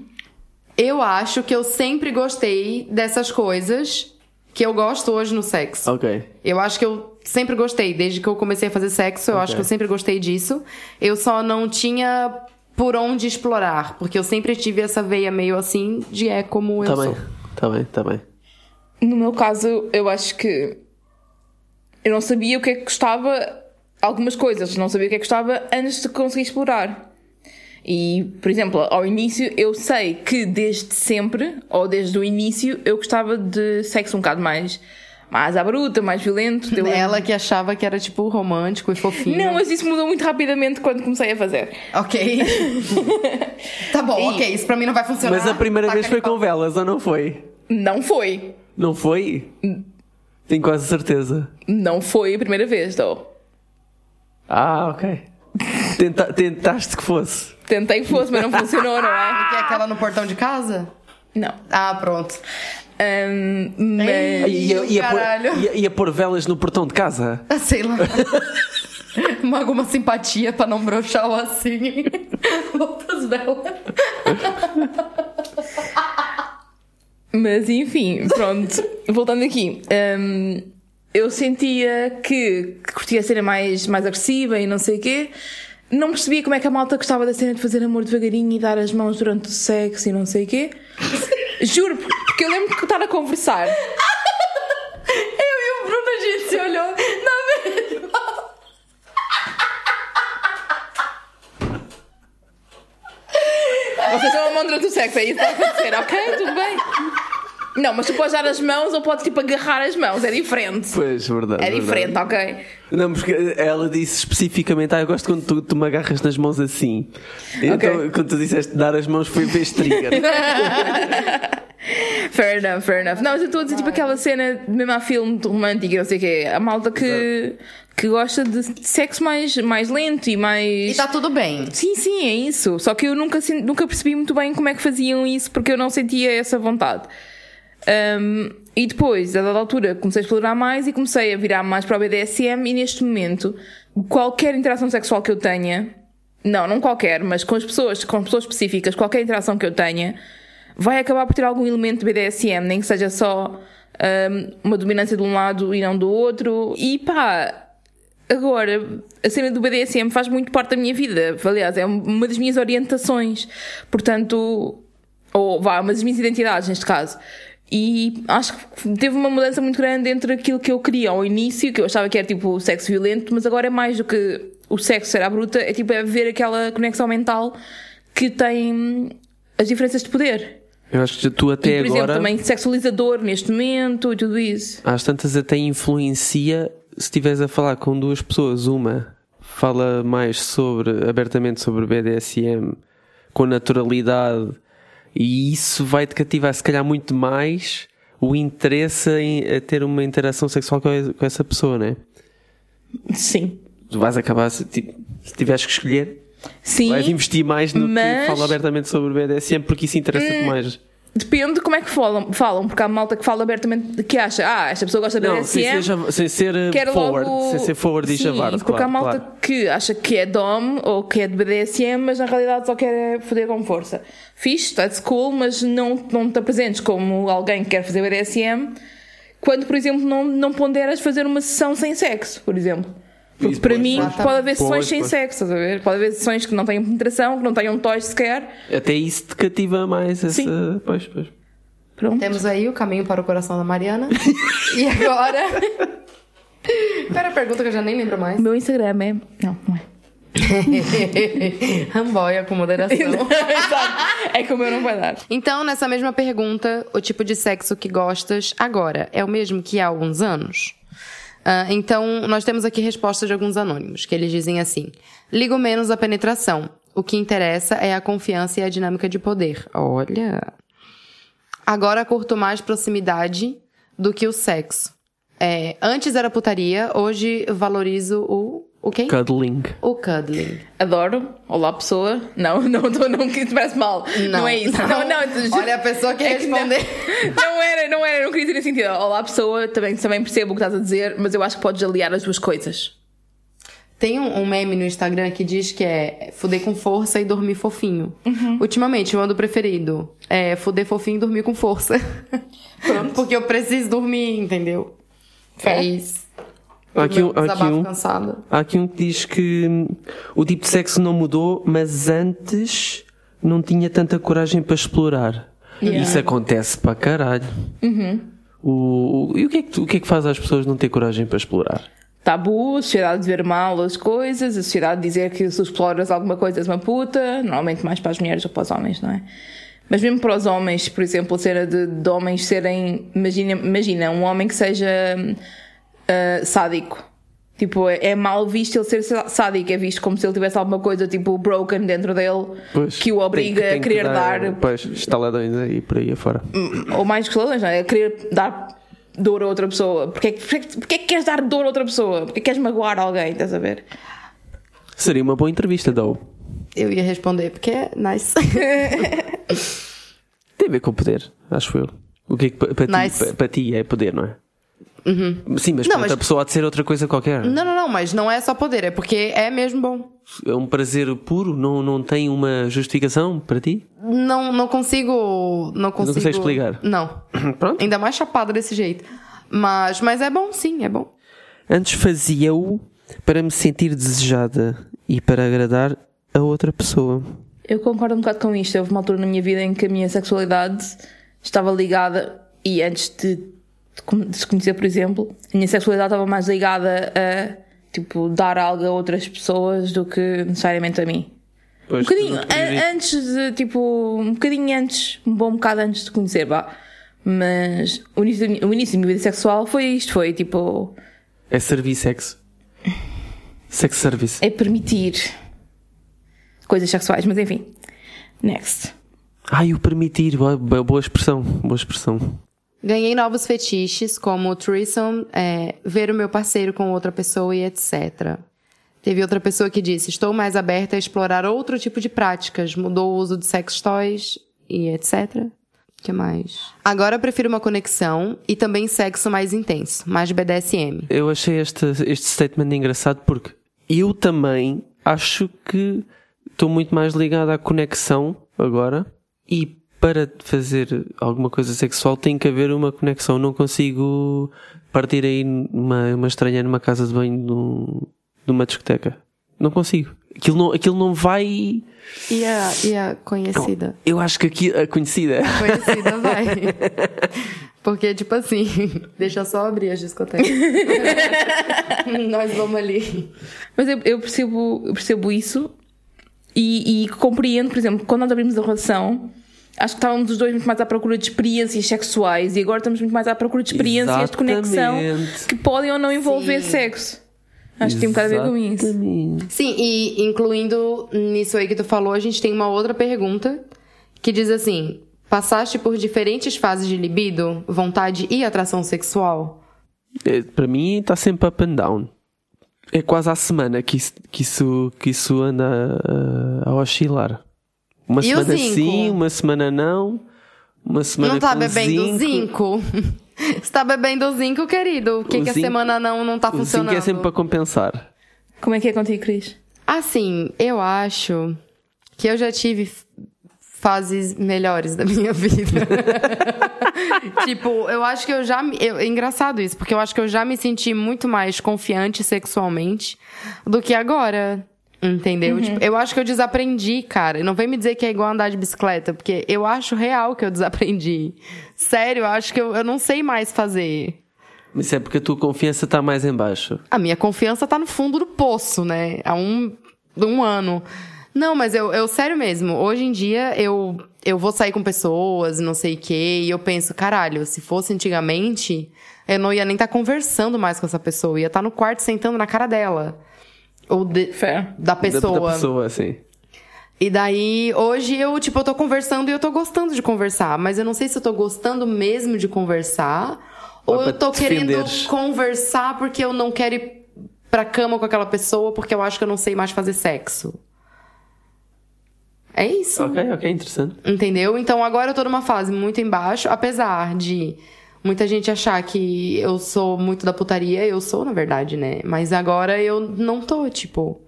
Eu acho que eu sempre gostei dessas coisas que eu gosto hoje no sexo. Ok. Eu acho que eu sempre gostei, desde que eu comecei a fazer sexo, eu Ok. acho que eu sempre gostei disso. Eu só não tinha por onde explorar, porque eu sempre tive essa veia meio assim de é como eu Tá sou. bem, tá bem, tá bem. No meu caso, eu acho que eu não sabia o que é que gostava, algumas coisas, não sabia o que é que gostava antes de conseguir explorar. E, por exemplo, ao início eu sei que desde sempre, ou desde o início, eu gostava de sexo um bocado mais, mais à bruta, mais violento. Eu lembro- Ela que achava que era tipo romântico e fofinho. Não, mas isso mudou muito rapidamente quando comecei a fazer. Ok. tá bom, ok. Isso pra mim não vai funcionar. Mas a primeira Taca vez foi com velas, ou não foi? Não foi. Não foi? Tenho quase certeza. Não foi a primeira vez, though. Ah, ok. Tenta- tentaste que fosse. Tentei que fosse, mas não funcionou, não é? Que é aquela no portão de casa? Não. Ah, pronto. Ahm, mas... Ia, ia, pôr, caralho. ia, ia pôr velas no portão de casa? Ah, Sei lá. Uma- Alguma simpatia pra não broxar o assim. Outras velas. Mas enfim, pronto. Voltando aqui. hum, eu sentia que, que curtia a cena mais, mais agressiva e não sei o quê. Não percebia como é que a malta gostava da cena de fazer amor devagarinho e dar as mãos durante o sexo e não sei o quê. Juro, porque eu lembro de estar a conversar. Eu e o Bruno, a gente se olhou na mesma. Vocês dão a mão durante o sexo, é isso que a acontecer, ok? Tudo bem. Não, mas tu podes dar as mãos ou podes tipo agarrar as mãos, é diferente. Pois, verdade. É verdade. diferente, ok? Não, porque ela disse especificamente, ah, eu gosto quando tu, tu me agarras nas mãos assim. Então, quando tu disseste dar as mãos, foi vez trigger. Fair enough, fair enough. Não, mas eu estou a dizer tipo aquela cena, mesmo a filme romântico e não sei o quê. A malta que, que gosta de sexo mais, mais lento e mais. E tá tudo bem. Sim, sim, é isso. Só que eu nunca, nunca percebi muito bem como é que faziam isso porque eu não sentia essa vontade. Um, e depois, a dada altura, comecei a explorar mais e comecei a virar mais para o BDSM e neste momento, qualquer interação sexual que eu tenha, não, não qualquer, mas com as pessoas, com pessoas específicas, qualquer interação que eu tenha, vai acabar por ter algum elemento de BDSM, nem que seja só um, uma dominância de um lado e não do outro. E pá, Agora, a cena do BDSM faz muito parte da minha vida. Aliás, é uma das minhas orientações. Portanto, ou vá, uma das minhas identidades neste caso. E acho que teve uma mudança muito grande entre aquilo que eu queria ao início, que eu achava que era tipo o sexo violento, mas agora é mais do que o sexo ser à bruta, é tipo é ver aquela conexão mental que tem as diferenças de poder. Eu acho que tu até e, por exemplo, agora, também sexualizador neste momento e tudo isso. às tantas até influencia se estiveres a falar com duas pessoas. Uma fala mais sobre, abertamente sobre BDSM, com naturalidade, e isso vai-te cativar, se calhar, muito mais o interesse em a ter uma interação sexual com, essa pessoa, né? Sim. Tu vais acabar, se, ti- se tiveres que escolher, Sim. vais investir mais no mas- que fala abertamente sobre BDSM, porque isso interessa-te mais. Depende de como é que falam, falam, porque há malta que fala abertamente que acha, ah, esta pessoa gosta de Não, sem BDSM. ser, sem ser quer forward, logo... sem ser forward e Sim, javard, porque claro, há malta claro. que acha que é dom ou que é de BDSM, mas na realidade só quer é foder com força. Fixe, that's cool, mas não, não te apresentes como alguém que quer fazer BDSM quando, por exemplo, não, não ponderas fazer uma sessão sem sexo, por exemplo. Para mim pois. pode haver sessões sem pois. sexo, estás a ver? Pode haver sessões que não tenham penetração, que não tenham toys sequer. Até isso te cativa mais essa. Sim. Pois, pois. Pronto. Temos aí o caminho para o coração da Mariana. e agora. Qual era a pergunta que eu já nem lembro mais? Meu Instagram é. Não, não é. Ramboia com moderação. É que o meu não vai dar. Então, nessa mesma pergunta, o tipo de sexo que gostas agora é o mesmo que há alguns anos? Ah, então, nós temos aqui respostas de alguns anônimos, que eles dizem assim: ligo menos a penetração. O que interessa é a confiança e a dinâmica de poder. Olha. Agora curto mais proximidade do que o sexo. É, antes era putaria, hoje valorizo o. O quê? Cuddling. O cuddling. Adoro. Olá, pessoa. Não, não, não, não que te parece mal. Não, é isso. Não, não. Olha a pessoa que É que responder. Não era, não era, não queria dizer nesse sentido. Olá, pessoa, também, também percebo o que estás a dizer, mas eu acho que podes aliar as duas coisas. Tem um, um meme no Instagram que diz que é fuder com força e dormir fofinho. Ultimamente, o meu preferido é fuder fofinho e dormir com força. Pronto. Porque eu preciso dormir, entendeu? Fé. É isso. Há aqui um, há aqui um, há aqui um que diz que hum, o tipo de sexo não mudou, mas antes não tinha tanta coragem para explorar. Yeah. Isso acontece para caralho. O, o- e o que, é que, o que é que faz as pessoas não ter coragem para explorar? Tabu, a sociedade de ver mal as coisas, a sociedade de dizer que se exploras alguma coisa és uma puta, normalmente mais para as mulheres ou para os homens, não é? Mas mesmo para os homens, por exemplo, a cena de, de homens serem. Imagina, imagina um homem que seja ah, sádico. Tipo, é, é mal visto ele ser sá- sádico, é visto como se ele tivesse alguma coisa tipo broken dentro dele que o obriga tem- tem a querer que dar Pois, estaladões aí por aí afora. ou mais que escaladões, não é? A querer dar dor a outra pessoa. Porquê, que- porquê, que- porquê que queres dar dor a outra pessoa? Porquê que queres magoar alguém? Estás a ver? Seria uma boa entrevista, Dou. Eu ia responder porque é nice. Tem a ver com poder, acho eu. O que é que pa- para, Nice. ti, pa- para ti é poder, não é? Sim, mas Não, para mas- outra pessoa há de ser outra coisa qualquer. não, não, não, mas não é só poder, é porque é mesmo bom. É um prazer puro, não, não tem uma justificação para ti? Não, não consigo. Não consigo. consegue explicar? Não. Pronto. Ainda mais chapada desse jeito. Mas, mas é bom, sim, é bom. Antes fazia-o para me sentir desejada e para agradar a outra pessoa. Eu concordo um bocado com isto. Houve uma altura na minha vida em que a minha sexualidade estava ligada, e antes de, de com- de se conhecer, por exemplo, a minha sexualidade estava mais ligada a tipo dar algo a outras pessoas do que necessariamente a mim. Pois, Um bocadinho, a- antes de, tipo, um bocadinho antes, um bom bocado antes de conhecer, vá. Mas o início, da minha- o início da minha vida sexual foi isto, foi tipo, É servir sexo. Sex service. é permitir coisas sexuais, mas enfim. Next. Ai, o permitir, boa boa expressão, boa expressão. Ganhei novos fetiches, como threesome, é, ver o meu parceiro com outra pessoa e etc. Teve outra pessoa que disse: Estou mais aberta a explorar outro tipo de práticas. Mudou o uso de sex toys e etc. Que mais? Agora prefiro uma conexão e também sexo mais intenso, mais BDSM. Eu achei este, este statement engraçado porque eu também acho que estou muito mais ligado à conexão agora e para fazer alguma coisa sexual tem que haver uma conexão. Não consigo partir aí uma, uma estranha numa casa de banho de, um- de uma discoteca. Não consigo. Aquilo não, aquilo não vai. E a, e a conhecida? Eu acho que aqui a conhecida. Conhecida vai. Porque, tipo assim, deixa só abrir as discotecas. Nós vamos ali. Mas eu, eu percebo, eu percebo isso e, e compreendo, por exemplo, quando nós abrimos a relação, acho que estávamos os dois muito mais à procura de experiências sexuais e agora estamos muito mais à procura de experiências de conexão Exatamente. que podem ou não envolver Sim. sexo. Acho que tem um bocado a ver com isso. Exatamente. Sim, e incluindo nisso aí que tu falou, a gente tem uma outra pergunta que diz assim: passaste por diferentes fases de libido, vontade e atração sexual? É, para mim está sempre up and down. É quase à semana que isso, que isso, que isso anda a, a oscilar. Uma E semana zinco? sim, uma semana não. Uma semana não tá com bebendo zinco? Você tá bebendo zinco, querido? O que, O que a zinco- semana não, não tá O zinco funcionando? é sempre para compensar. Como é que é contigo, Cris? Assim, eu acho que eu já tive fases melhores da minha vida. tipo, eu acho que eu já. me- Eu, é engraçado isso, porque eu acho que eu já me senti muito mais confiante sexualmente do que agora. Entendeu? Tipo, eu acho que eu desaprendi, cara. E Não vem me dizer que é igual andar de bicicleta, porque eu acho real que eu desaprendi. Sério, eu acho que eu, eu não sei mais fazer. Mas isso é porque a tua confiança está mais em baixo. A minha confiança tá no fundo do poço, né? Há um, um ano. Não, mas eu, eu, sério mesmo, hoje em dia eu, eu vou sair com pessoas, não sei o quê, e eu penso, caralho, se fosse antigamente, eu não ia nem estar conversando mais com essa pessoa, eu ia estar no quarto sentando na cara dela. Ou de- da pessoa. Da, da pessoa, assim. E daí, hoje eu, tipo, eu tô conversando e eu tô gostando de conversar, mas eu não sei se eu tô gostando mesmo de conversar, ou Ou é eu tô querendo conversar porque eu não quero ir pra cama com aquela pessoa porque eu acho que eu não sei mais fazer sexo. É isso. Ok, ok, interessante. Entendeu? Então agora eu tô numa fase muito embaixo, apesar de muita gente achar que eu sou muito da putaria, eu sou, na verdade, né? Mas agora eu não tô, tipo.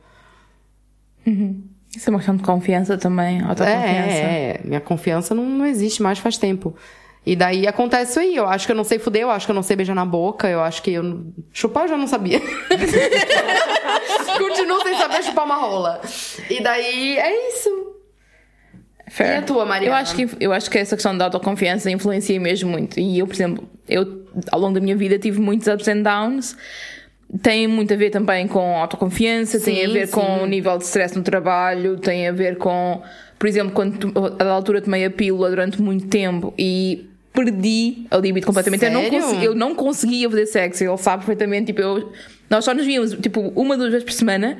Isso é uma questão de confiança também, autoconfiança. É, é, minha confiança não, não existe mais faz tempo. E daí acontece isso aí. Eu acho que eu não sei fuder, eu acho que eu não sei beijar na boca, eu acho que eu. Chupar eu já não sabia. Continuo sem saber chupar uma rola. E daí é isso. Fair. E a tua, Mariana? Eu acho, que, eu acho que essa questão da autoconfiança influencia mesmo muito. E eu, por exemplo, eu ao longo da minha vida tive muitos ups and downs. Tem muito a ver também com autoconfiança, tem a Sim, ver sim. com o nível de stress no trabalho, tem a ver com, por exemplo, quando a altura tomei a pílula durante muito tempo e perdi a libido completamente. Eu não, consegui- eu não conseguia fazer sexo, ele sabe perfeitamente. Tipo, eu, nós só nos víamos tipo uma, duas vezes por semana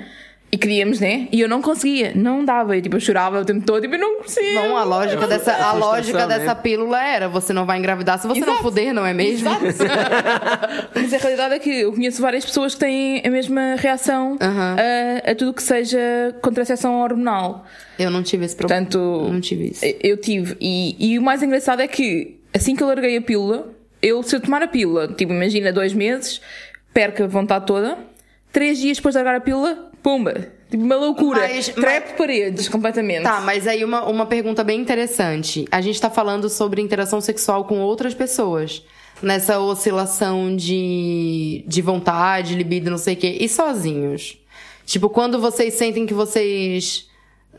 e queríamos, né? E eu não conseguia, não dava. E, tipo, eu chorava o tempo todo, tipo, eu não consigo. Bom, a lógica dessa, a lógica né? dessa pílula era: você não vai engravidar se você não Exato. fuder, não é mesmo? Mas a realidade é que eu conheço várias pessoas que têm a mesma reação Aham. a, a tudo que seja contracepção hormonal. Eu não tive esse problema. Portanto, Não tive isso. eu tive. E, e o mais engraçado é que assim que eu larguei a pílula, eu, se eu tomar a pílula, tipo, imagina dois meses, perco a vontade toda, três dias depois de largar a pílula, pumba! Tipo, uma loucura. Mas- Trepo paredes completamente. Tá, mas aí uma, uma pergunta bem interessante. A gente tá falando sobre interação sexual com outras pessoas. Nessa oscilação de, de vontade, libido, não sei o quê. E sozinhos? Tipo, quando vocês sentem que vocês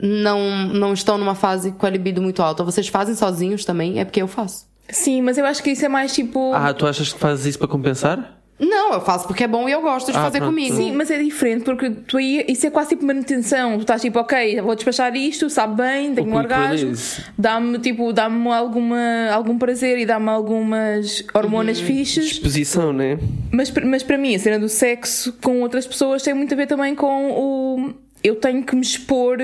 não, não estão numa fase com a libido muito alta, vocês fazem sozinhos também? É porque eu faço. Sim, mas eu acho que isso é mais tipo. Ah, tu achas que fazes isso para compensar? Não, eu faço porque é bom e eu gosto de Ah, fazer pronto. comigo. Sim, mas é diferente porque tu aí, isso é quase tipo manutenção. Tu estás tipo, ok, vou despachar isto, sabe bem, tenho um quick orgasmo, dá-me tipo, dá-me alguma, algum prazer e dá-me algumas hormonas Uhum. fixes. Exposição, né? Mas, mas para mim, a cena do sexo com outras pessoas tem muito a ver também com o. Eu tenho que me expor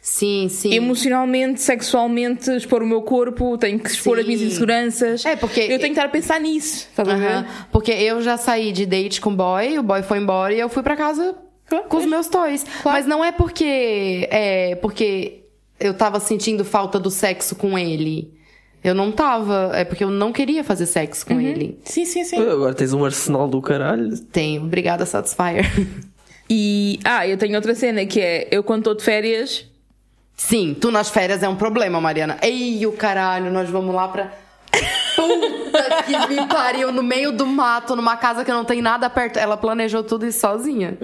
Sim, sim. emocionalmente, sexualmente, expor o meu corpo, tenho que expor as minhas Sim. inseguranças. É, porque- Eu tenho que estar a pensar nisso, estás a ver? Aham. Porque eu já saí de date com o boy, o boy foi embora e eu fui pra casa Claro, com os meus toys. Claro. Mas não é porque é porque eu tava sentindo falta do sexo com ele. Eu não tava, é porque eu não queria fazer sexo Uhum. com ele. Sim, sim, sim. Agora tens um arsenal do caralho. Tenho, obrigada Satisfyer. E. Ah, eu tenho outra cena que é: eu quando estou de férias. Sim, tu nas férias é um problema, Mariana. Ei, o caralho, nós vamos lá pra. Puta que me pariu, no meio do mato, numa casa que não tem nada perto. Ela planejou tudo isso sozinha.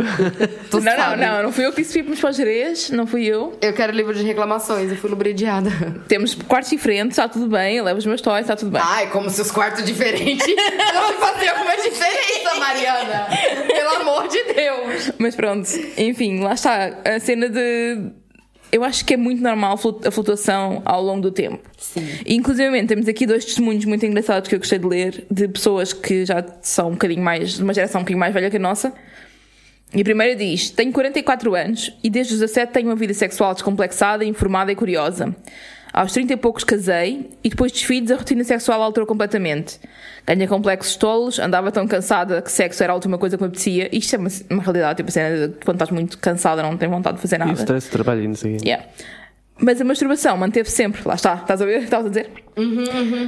Tu não, sabe. não, não, não fui eu que disse para os gerês, não fui eu. Eu quero livro de reclamações, eu fui lubridiada. Temos quartos diferentes, está tudo bem, eu levo os meus toys, está tudo bem. Ai, como se os quartos diferentes não faziam alguma diferença, Mariana. Pelo amor de Deus. Mas pronto, enfim, lá está a cena de. Eu acho que é muito normal a flutuação ao longo do tempo. Sim. Inclusive, temos aqui dois testemunhos muito engraçados que eu gostei de ler, de pessoas que já são um bocadinho mais, de uma geração um bocadinho mais velha que a nossa. E a primeira diz: Tenho 44 anos e desde os 17 tenho uma vida sexual descomplexada, informada e curiosa. Aos 30 e poucos casei e depois dos filhos a rotina sexual alterou completamente. Ganhei complexos tolos, andava tão cansada que sexo era a última coisa que me apetecia. Isto é uma, uma realidade, tipo a cena de quando estás muito cansada não tens vontade de fazer E nada. o stress de trabalho e não sei. Yeah. Mas a masturbação manteve sempre, lá está, estás a ver? Estavas a dizer?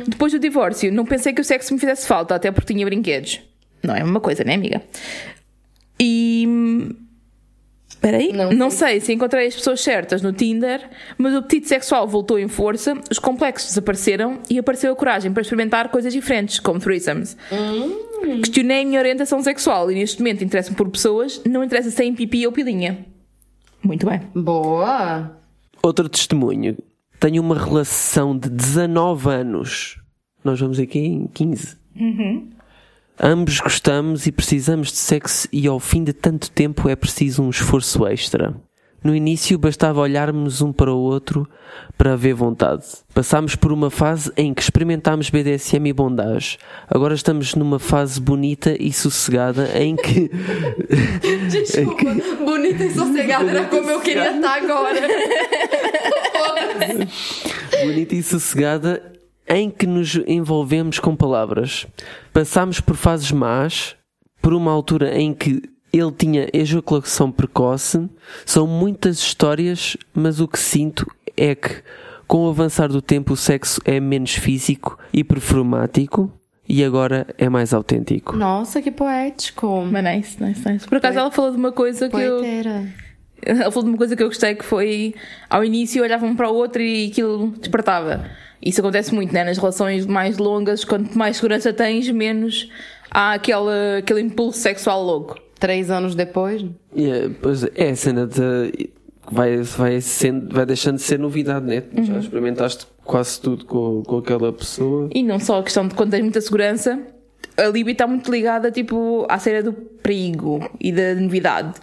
Depois do divórcio, não pensei que o sexo me fizesse falta, até porque tinha brinquedos. Não é a mesma coisa, né, amiga? E. Espera aí. Não Não, sei se encontrei as pessoas certas no Tinder, mas o apetite sexual voltou em força, os complexos desapareceram e apareceu a coragem para experimentar coisas diferentes, como threesomes. Questionei a minha orientação sexual e neste momento interessa-me por pessoas, não interessa se tem pipi ou pilinha. Muito bem. Boa. Outro testemunho. Tenho uma relação de 19 anos. Nós vamos aqui em 15. Ambos gostamos e precisamos de sexo e ao fim de tanto tempo é preciso um esforço extra. No início bastava olharmos um para o outro para haver vontade. Passámos por uma fase em que experimentámos BDSM e bondage. Agora estamos numa fase bonita e sossegada em que Desculpa, bonita e sossegada era como eu queria estar agora. bonita e sossegada em que nos envolvemos com palavras. Passámos por fases más, por uma altura em que ele tinha ejaculação precoce. São muitas histórias, mas o que sinto é que com o avançar do tempo o sexo é menos físico e performático. e agora é mais autêntico. Nossa, que poético. Mas nice, nice, nice. Por acaso ela falou de uma coisa que eu. Poeteira. Ela falou de uma coisa que eu gostei que foi ao início olhavam um para o outro e aquilo despertava. Isso acontece muito, né? Nas relações mais longas, quanto mais segurança tens, menos há aquele, aquele impulso sexual louco. Três anos depois. E, eh, pois é a cena de. Vai, vai, sendo, vai deixando de ser novidade, né? Já experimentaste quase tudo com, com aquela pessoa. E não só a questão de quando tens muita segurança, a libido está muito ligada tipo, à cena do perigo e da novidade.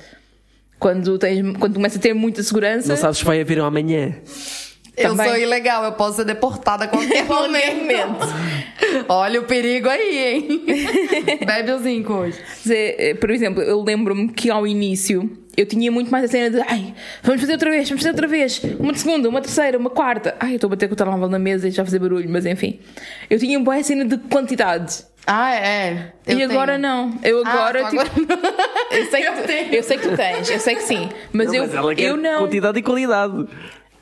Quando, tens, quando começa a ter muita segurança. Não sabes se vai haver um amanhã. Eu Também. sou ilegal, eu posso ser deportada a qualquer momento. Olha o perigo aí, hein? Bebe os zinco hoje. Eh, Por exemplo, eu lembro-me que ao início eu tinha muito mais a cena de ai, vamos fazer outra vez, vamos fazer outra vez, uma segunda, uma terceira, uma quarta. Ai, eu estou a bater com o telemóvel na mesa e já fazer barulho, mas enfim. Eu tinha uma boa cena de quantidade. Ah, é. Eu e agora tenho. não. Eu Ah, agora, tu tipo. agora- Eu sei, Eu que, tenho. eu sei que tu tens, eu sei que sim. Mas, Não, eu, mas ela quer eu não. quantidade e qualidade.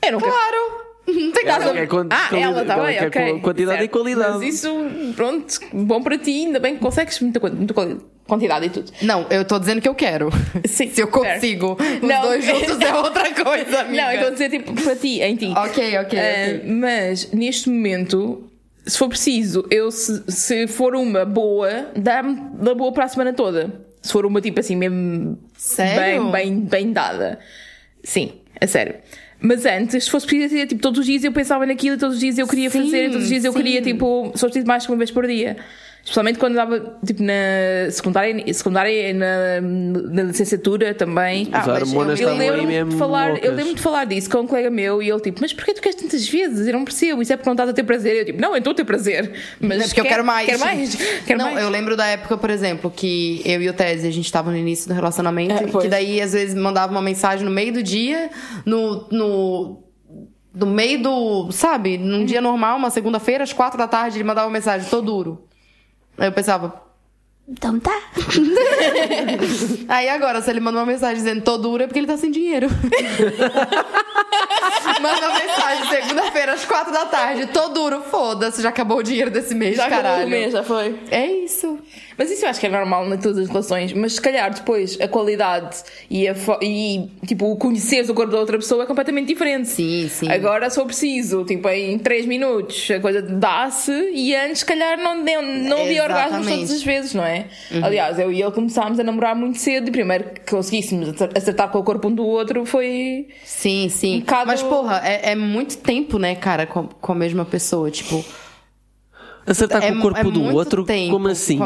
Eu não quero. Não tem casa. quer quan- Ah, ela está bem, ok. quantidade e certo. qualidade. Mas isso, pronto, bom para ti, ainda bem que consegues muita, muita quantidade e tudo. Não, eu tô dizendo que eu quero. Sim, Se eu consigo. Os Não. dois juntos é outra coisa, amiga. Não, eu estou a dizer tipo para ti, em ti. Ok, ok, Ah, ok. Mas neste momento, se for preciso, eu se, se for uma boa, dá-me da boa para a semana toda. Se for uma tipo assim mesmo Sério? bem, bem, bem dada. Sim, a sério. Mas antes, se fosse preciso, ia, tipo, todos os dias eu pensava naquilo todos os dias eu queria Sim, fazer, todos os dias eu sim. queria, tipo, só preciso mais que uma vez por dia. Especialmente quando estava, tipo, na secundária, secundária na, na licenciatura também. Ah, As mas hormonas eu- Eu mesmo de falar, eu loucas. lembro de falar disso com um colega meu e ele tipo, mas porquê tu queres tantas vezes? Eu não percebo, isso é porque não estás a ter prazer. Eu tipo, não, eu estou a ter prazer. Mas É porque eu quero mais. Quero mais. Quero não, mais. eu lembro da época, por exemplo, que eu e o Tese, a gente tava no início do relacionamento, É, pois. que daí às vezes mandava uma mensagem no meio do dia, no. no no meio do. Sabe? Num dia normal, uma segunda-feira, às quatro da tarde, ele mandava uma mensagem, tô duro. Aí eu pensava. Então tá. Aí agora, se ele manda uma mensagem dizendo tô duro, é porque ele tá sem dinheiro. Manda uma mensagem segunda-feira às quatro da tarde, tô duro, foda-se, já acabou o dinheiro desse mês, já acabou caralho. o mês, já foi. É isso. Mas isso eu acho que é normal em todas as relações. Mas se calhar depois a qualidade e, a e tipo, o conheceres o corpo da outra pessoa é completamente diferente. Sim, sim. Agora sou preciso, tipo, em 3 minutos a coisa dá-se e antes, se calhar, não, deu, não havia orgasmos todas as vezes, não é? Aliás, eu e ele começámos a namorar muito cedo e primeiro que conseguíssemos acertar com o corpo um do outro foi. Sim, sim. Um bocado- Mas, porra, é, é muito tempo, né, cara, com, com a mesma pessoa. Tipo, Acertar É com o corpo é do outro? Como assim?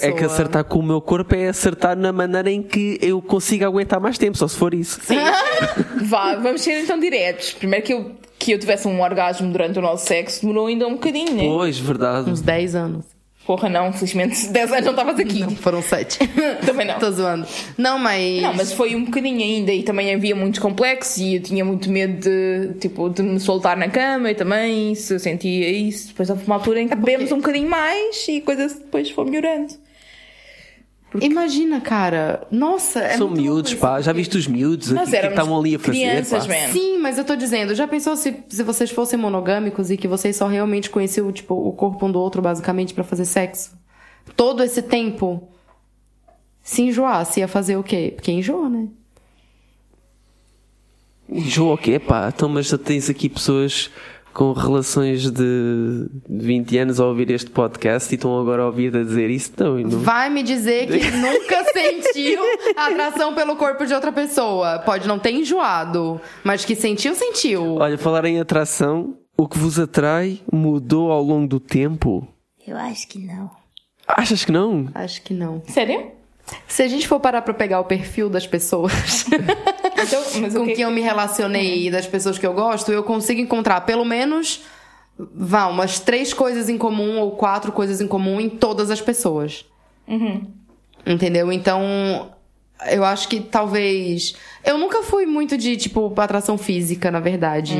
É que acertar com o meu corpo é acertar na maneira em que eu consiga aguentar mais tempo, só se for isso. Sim. Vá, vamos ser então diretos. Primeiro que eu, que eu tivesse um orgasmo durante o nosso sexo demorou ainda um bocadinho, né? Pois, verdade. uns 10 anos. Porra, não, felizmente 10 anos não estavas aqui. Não, foram 7. Também não. Tô zoando. Não, mas. Não, mas foi um bocadinho ainda e também havia muitos complexos e eu tinha muito medo de, tipo, de me soltar na cama e também se eu sentia isso. Depois houve uma altura em que bebemos um bocadinho mais e a coisa depois foi melhorando. Imagina, cara. Nossa, é São miúdos, pá. Já viste os miúdos aqui que estavam ali a fazer? crianças, pá? man. Sim, mas eu tô dizendo, já pensou se, se vocês fossem monogâmicos e que vocês só realmente conheciam, tipo, o corpo um do outro, basicamente, pra fazer sexo? Todo esse tempo. Se enjoasse, ia fazer o quê? Porque enjoa, né? Enjoa o quê, pá? Então, mas já tens aqui pessoas com relações de 20 anos a ouvir este podcast e estão agora a ouvir a dizer isso? Não, e não. Vai me dizer que nunca sentiu atração pelo corpo de outra pessoa. Pode não ter enjoado, mas que sentiu, sentiu. Olha, falar em atração, o que vos atrai mudou ao longo do tempo? Eu acho que não. Achas que não? Acho que não. Sério? Se a gente for parar pra pegar o perfil das pessoas Então, com que quem eu me relacionei e das pessoas que eu gosto, eu consigo encontrar pelo menos vá, umas três coisas em comum ou quatro coisas em comum em todas as pessoas. Entendeu? Então, eu acho que talvez. Eu nunca fui muito de, tipo, atração física, na verdade.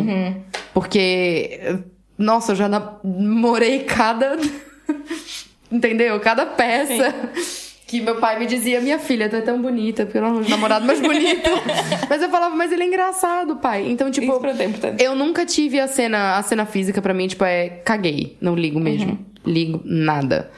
Porque. Nossa, eu já namorei cada. Entendeu? Cada peça. Que meu pai me dizia, minha filha, tu é tão bonita, porque eu não arranjo namorado mais bonito. mas eu falava, mas ele é engraçado, pai. Então, tipo, eu nunca tive a cena, a cena física pra mim, tipo, é caguei. Não ligo mesmo. Ligo nada.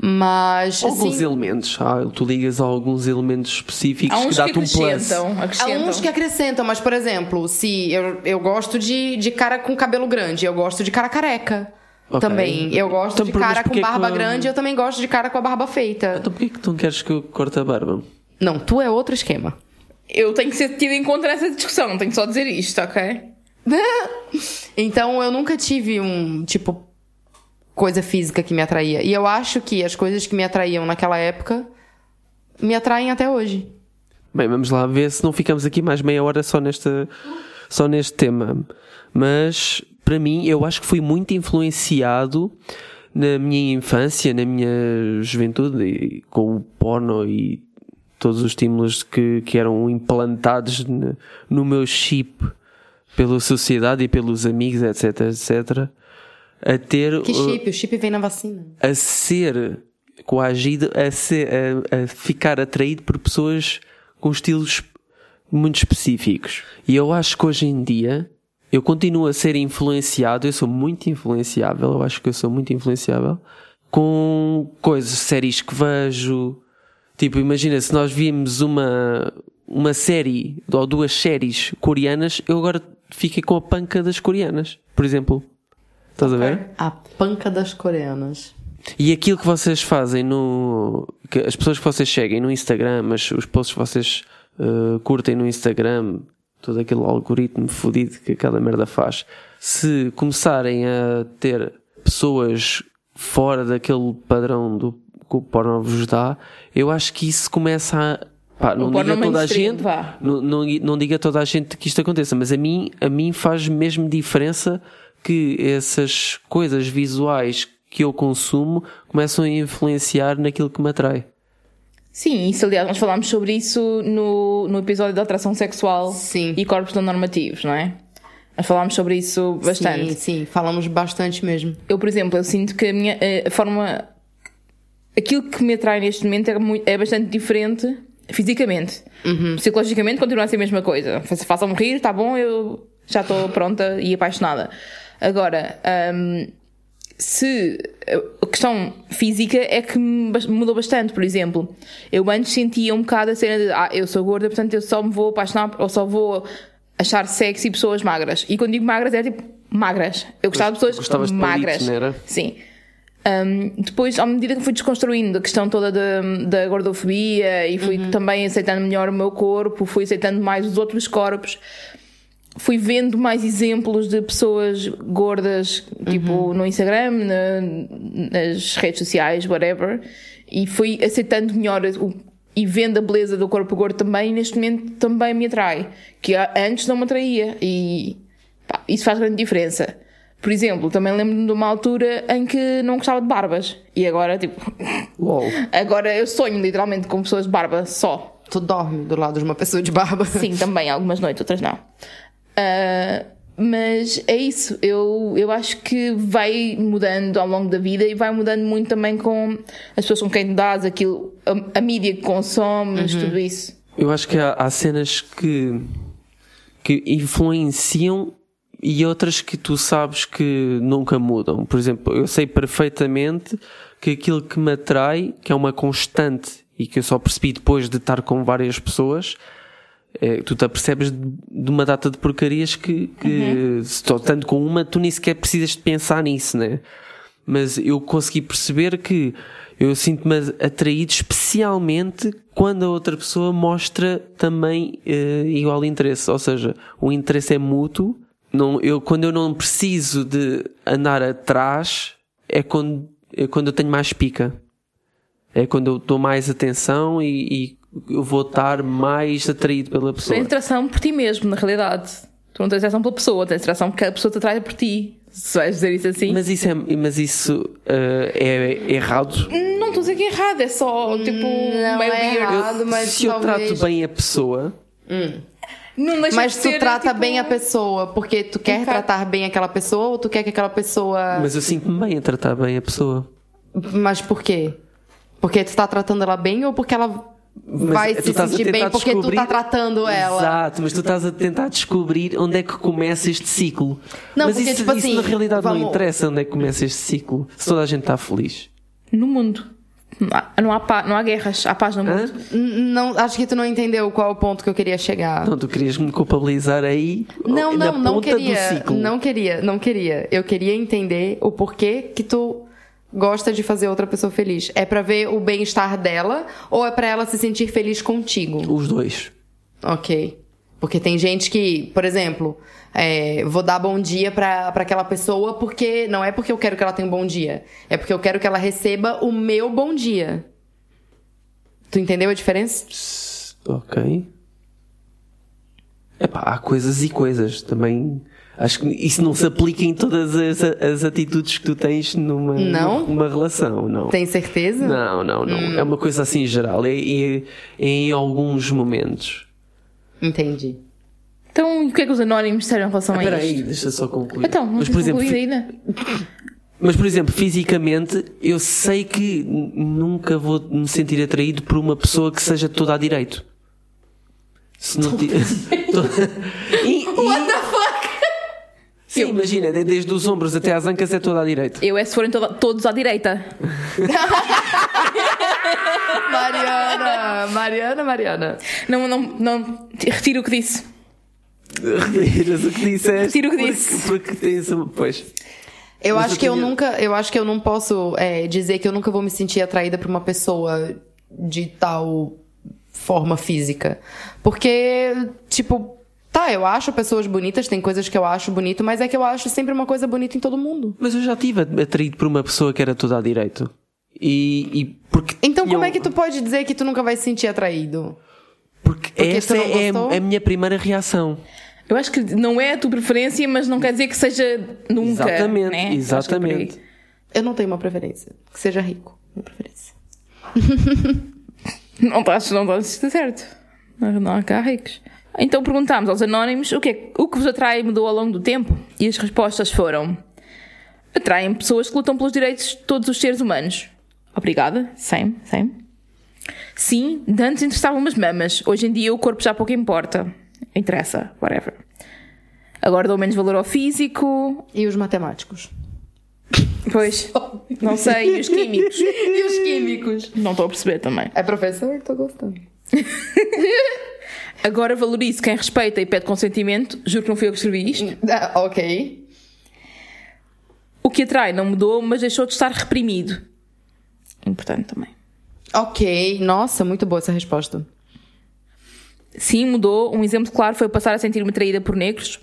Mas, Alguns assim, elementos. Ah, tu ligas a alguns elementos específicos que dá-te um plus. acrescentam, Há uns que acrescentam, mas, por exemplo, se eu, eu gosto de, de cara com cabelo grande, eu gosto de cara careca. Ok. Também. Eu gosto Então, de por- cara com porquê que- barba grande, eu também gosto de cara com a barba feita. Então porquê que tu não queres que eu corte a barba? Não, tu é outro esquema. Eu tenho que ser tido em conta nessa discussão, tenho que só dizer isto, ok? então eu nunca tive um, tipo, coisa física que me atraía. E eu acho que as coisas que me atraíam naquela época me atraem até hoje. Bem, vamos lá ver se não ficamos aqui mais meia hora só, nesta, só neste tema. Mas, para mim, eu acho que fui muito influenciado na minha infância, na minha juventude, com o porno e todos os estímulos que, que eram implantados no, meu chip pela sociedade e pelos amigos, etc, etc, a ter... Que uh, chip? O chip vem na vacina. a ser coagido a, ser, a, a ficar atraído por pessoas com estilos muito específicos. E eu acho que hoje em dia eu continuo a ser influenciado, eu sou muito influenciável, eu acho que eu sou muito influenciável com coisas, séries que vejo. Tipo, imagina se nós vimos uma, uma série ou duas séries coreanas, eu agora fiquei com a panca das coreanas, por exemplo. Estás a ver? A panca das coreanas. E aquilo que vocês fazem no. Que as pessoas que vocês seguem no Instagram, mas os posts que vocês uh, curtem no Instagram, todo aquele algoritmo fodido que aquela merda faz, se começarem a ter pessoas fora daquele padrão do que o porno vos dá, eu acho que isso começa a. Pá, não diga toda a gente, não, não, não diga toda a gente que isto aconteça, mas a mim, a mim faz mesmo diferença que essas coisas visuais que eu consumo começam a influenciar naquilo que me atrai. Sim, isso aliás, nós falámos sobre isso no, no episódio da atração sexual Sim. e corpos não normativos, não é? Nós falámos sobre isso bastante. Sim, sim, falamos bastante mesmo. Eu, por exemplo, eu sinto que a minha eh, a forma. Aquilo que me atrai neste momento é, muito, é bastante diferente fisicamente. Psicologicamente continua a ser a mesma coisa. Fa- Façam-me rir, tá bom, eu já estou pronta e apaixonada. Agora, hum, se a questão física é que mudou bastante, por exemplo, eu antes sentia um bocado a cena de ah, eu sou gorda, portanto eu só me vou apaixonar ou só vou achar sexy pessoas magras. E quando digo magras é tipo magras. Eu gostava de pessoas Gostavas de magras. palitos, não era? Sim. Um, depois, à medida que fui desconstruindo a questão toda da, da gordofobia e fui também aceitando melhor o meu corpo, fui aceitando mais os outros corpos, fui vendo mais exemplos de pessoas gordas, tipo no Instagram, na- nas redes sociais, whatever, e fui aceitando melhor o- e vendo a beleza do corpo gordo também, neste momento também me atrai, que antes não me atraía e pá, isso faz grande diferença. Por exemplo, também lembro-me de uma altura em que não gostava de barbas e agora, tipo, Uou. agora eu sonho literalmente com pessoas de barba só. Tu dorme do lado de uma pessoa de barba. Sim, também, algumas noites, outras não. Ah, mas é isso, eu, eu acho que vai mudando ao longo da vida e vai mudando muito também com as pessoas com quem dás, aquilo, a, a mídia que consomes, tudo isso. Eu acho que há, há cenas que, que influenciam e outras que tu sabes que nunca mudam. Por exemplo, eu sei perfeitamente que aquilo que me atrai, que é uma constante e que eu só percebi depois de estar com várias pessoas, é, tu te apercebes de, uma data de porcarias que, que se estou tanto com uma, tu nem sequer precisas de pensar nisso, né? Mas eu consegui perceber que eu sinto-me atraído especialmente quando a outra pessoa mostra também eh, igual interesse. Ou seja, o interesse é mútuo. Não, eu, quando eu não preciso de andar atrás, é quando, é quando eu tenho mais pica. É quando eu dou mais atenção e, e eu vou estar mais atraído pela Tu pessoa. tens atração por ti mesmo, na realidade. Tu não tens atração pela pessoa, tens atração porque a pessoa te atrai por ti. Se vais dizer isso assim. Mas isso é, mas isso, eh, é errado. Não estou a dizer que é errado, é só tipo Não meio é weird. errado, mas se eu talvez- trato bem a pessoa, Não deixa Mas de tu ser, trata tipo, bem a pessoa porque tu quer tratar bem aquela pessoa ou tu quer que aquela pessoa. mas eu sinto-me bem a tratar bem a pessoa. Mas por quê? Porque tu tá tratando ela bem ou porque ela Mas vai tu se sentir bem porque tu descobrir- tá tratando ela? Exato, mas tu estás a tentar descobrir onde é que começa este ciclo. Não, mas porque, isso, tipo isso assim, na realidade não vamos- interessa onde é que começa este ciclo. Se toda a gente está feliz. No mundo. Não há, não há, pa- não há guerras, há paz no mundo. Não, acho que tu não entendeu qual é o ponto que eu queria chegar. Não, tu querias me culpabilizar aí Não, na não, não ponta queria. do ciclo. Não queria, não queria. Eu queria entender o porquê que tu gosta de fazer outra pessoa feliz. É pra ver o bem-estar dela ou é pra ela se sentir feliz contigo? Os dois. Ok. Porque tem gente que, por exemplo, é, vou dar bom dia pra, pra aquela pessoa porque não é porque eu quero que ela tenha um bom dia, é porque eu quero que ela receba o meu bom dia. Tu entendeu a diferença? Ok. Epá, há coisas e coisas também. Acho que isso não se aplica em todas as, as atitudes que tu tens numa, Não? numa relação, não. Tem certeza? Não, não, não. Hum. É uma coisa assim geral. É, é- é em alguns momentos. Entendi. Então, o que é que os anónimos disseram em relação a Espera isto? aí, deixa só concluir. Então, não mas, por exemplo, ainda. mas, por exemplo, fisicamente, eu sei que nunca vou me sentir atraído por uma pessoa que seja toda à direito. Se não ti- e, What the fuck? Sim, imagina, de- desde os ombros até às ancas é toda à direita. Eu é se forem toda- todos à direita. Mariana, Mariana, Mariana. Não, não, não. Retiro o que disse. Retiras o que disseste. Retiro o que porque- disse. Porque tens uma. Pois. Eu Mas acho eu que eu tinha- nunca, eu acho que eu não posso é, dizer que eu nunca vou me sentir atraída por uma pessoa de tal forma física, porque tipo, tá, eu acho pessoas bonitas, tem coisas que eu acho bonito, mas é que eu acho sempre uma coisa bonita em todo mundo. Mas eu já estive atraído por uma pessoa que era toda à direito. E, e porque. Então como tinham- é que tu pode dizer que tu nunca vai se sentir atraído? Porque, Porque essa tu não é gostou? a minha primeira reação. Eu acho que não é a tua preferência, mas não quer dizer que seja nunca. Exatamente, né? exatamente. É Eu não tenho uma preferência, que seja rico, minha preferência. Não estás, não estás certo. Não, não há cá ricos. Então perguntámos aos anónimos o que, é, o que vos atrai mudou ao longo do tempo. E as respostas foram: atraem pessoas que lutam pelos direitos de todos os seres humanos. Obrigada. Same, same. Sim, de antes interessavam umas mamas. Hoje em dia o corpo já pouco importa. Interessa, whatever. Agora dou menos valor ao físico. E os matemáticos? Pois, não sei. E os químicos? E os químicos? Não estou a perceber também. É professor? Tô gostando. Agora valorizo quem respeita e pede consentimento. Juro que não fui eu que escrevi isto. Ah, ok. O que atrai não mudou, mas deixou de estar reprimido. Importante também. Ok, nossa, muito boa essa resposta. Sim, mudou. Um exemplo claro foi passar a sentir-me atraída por negros.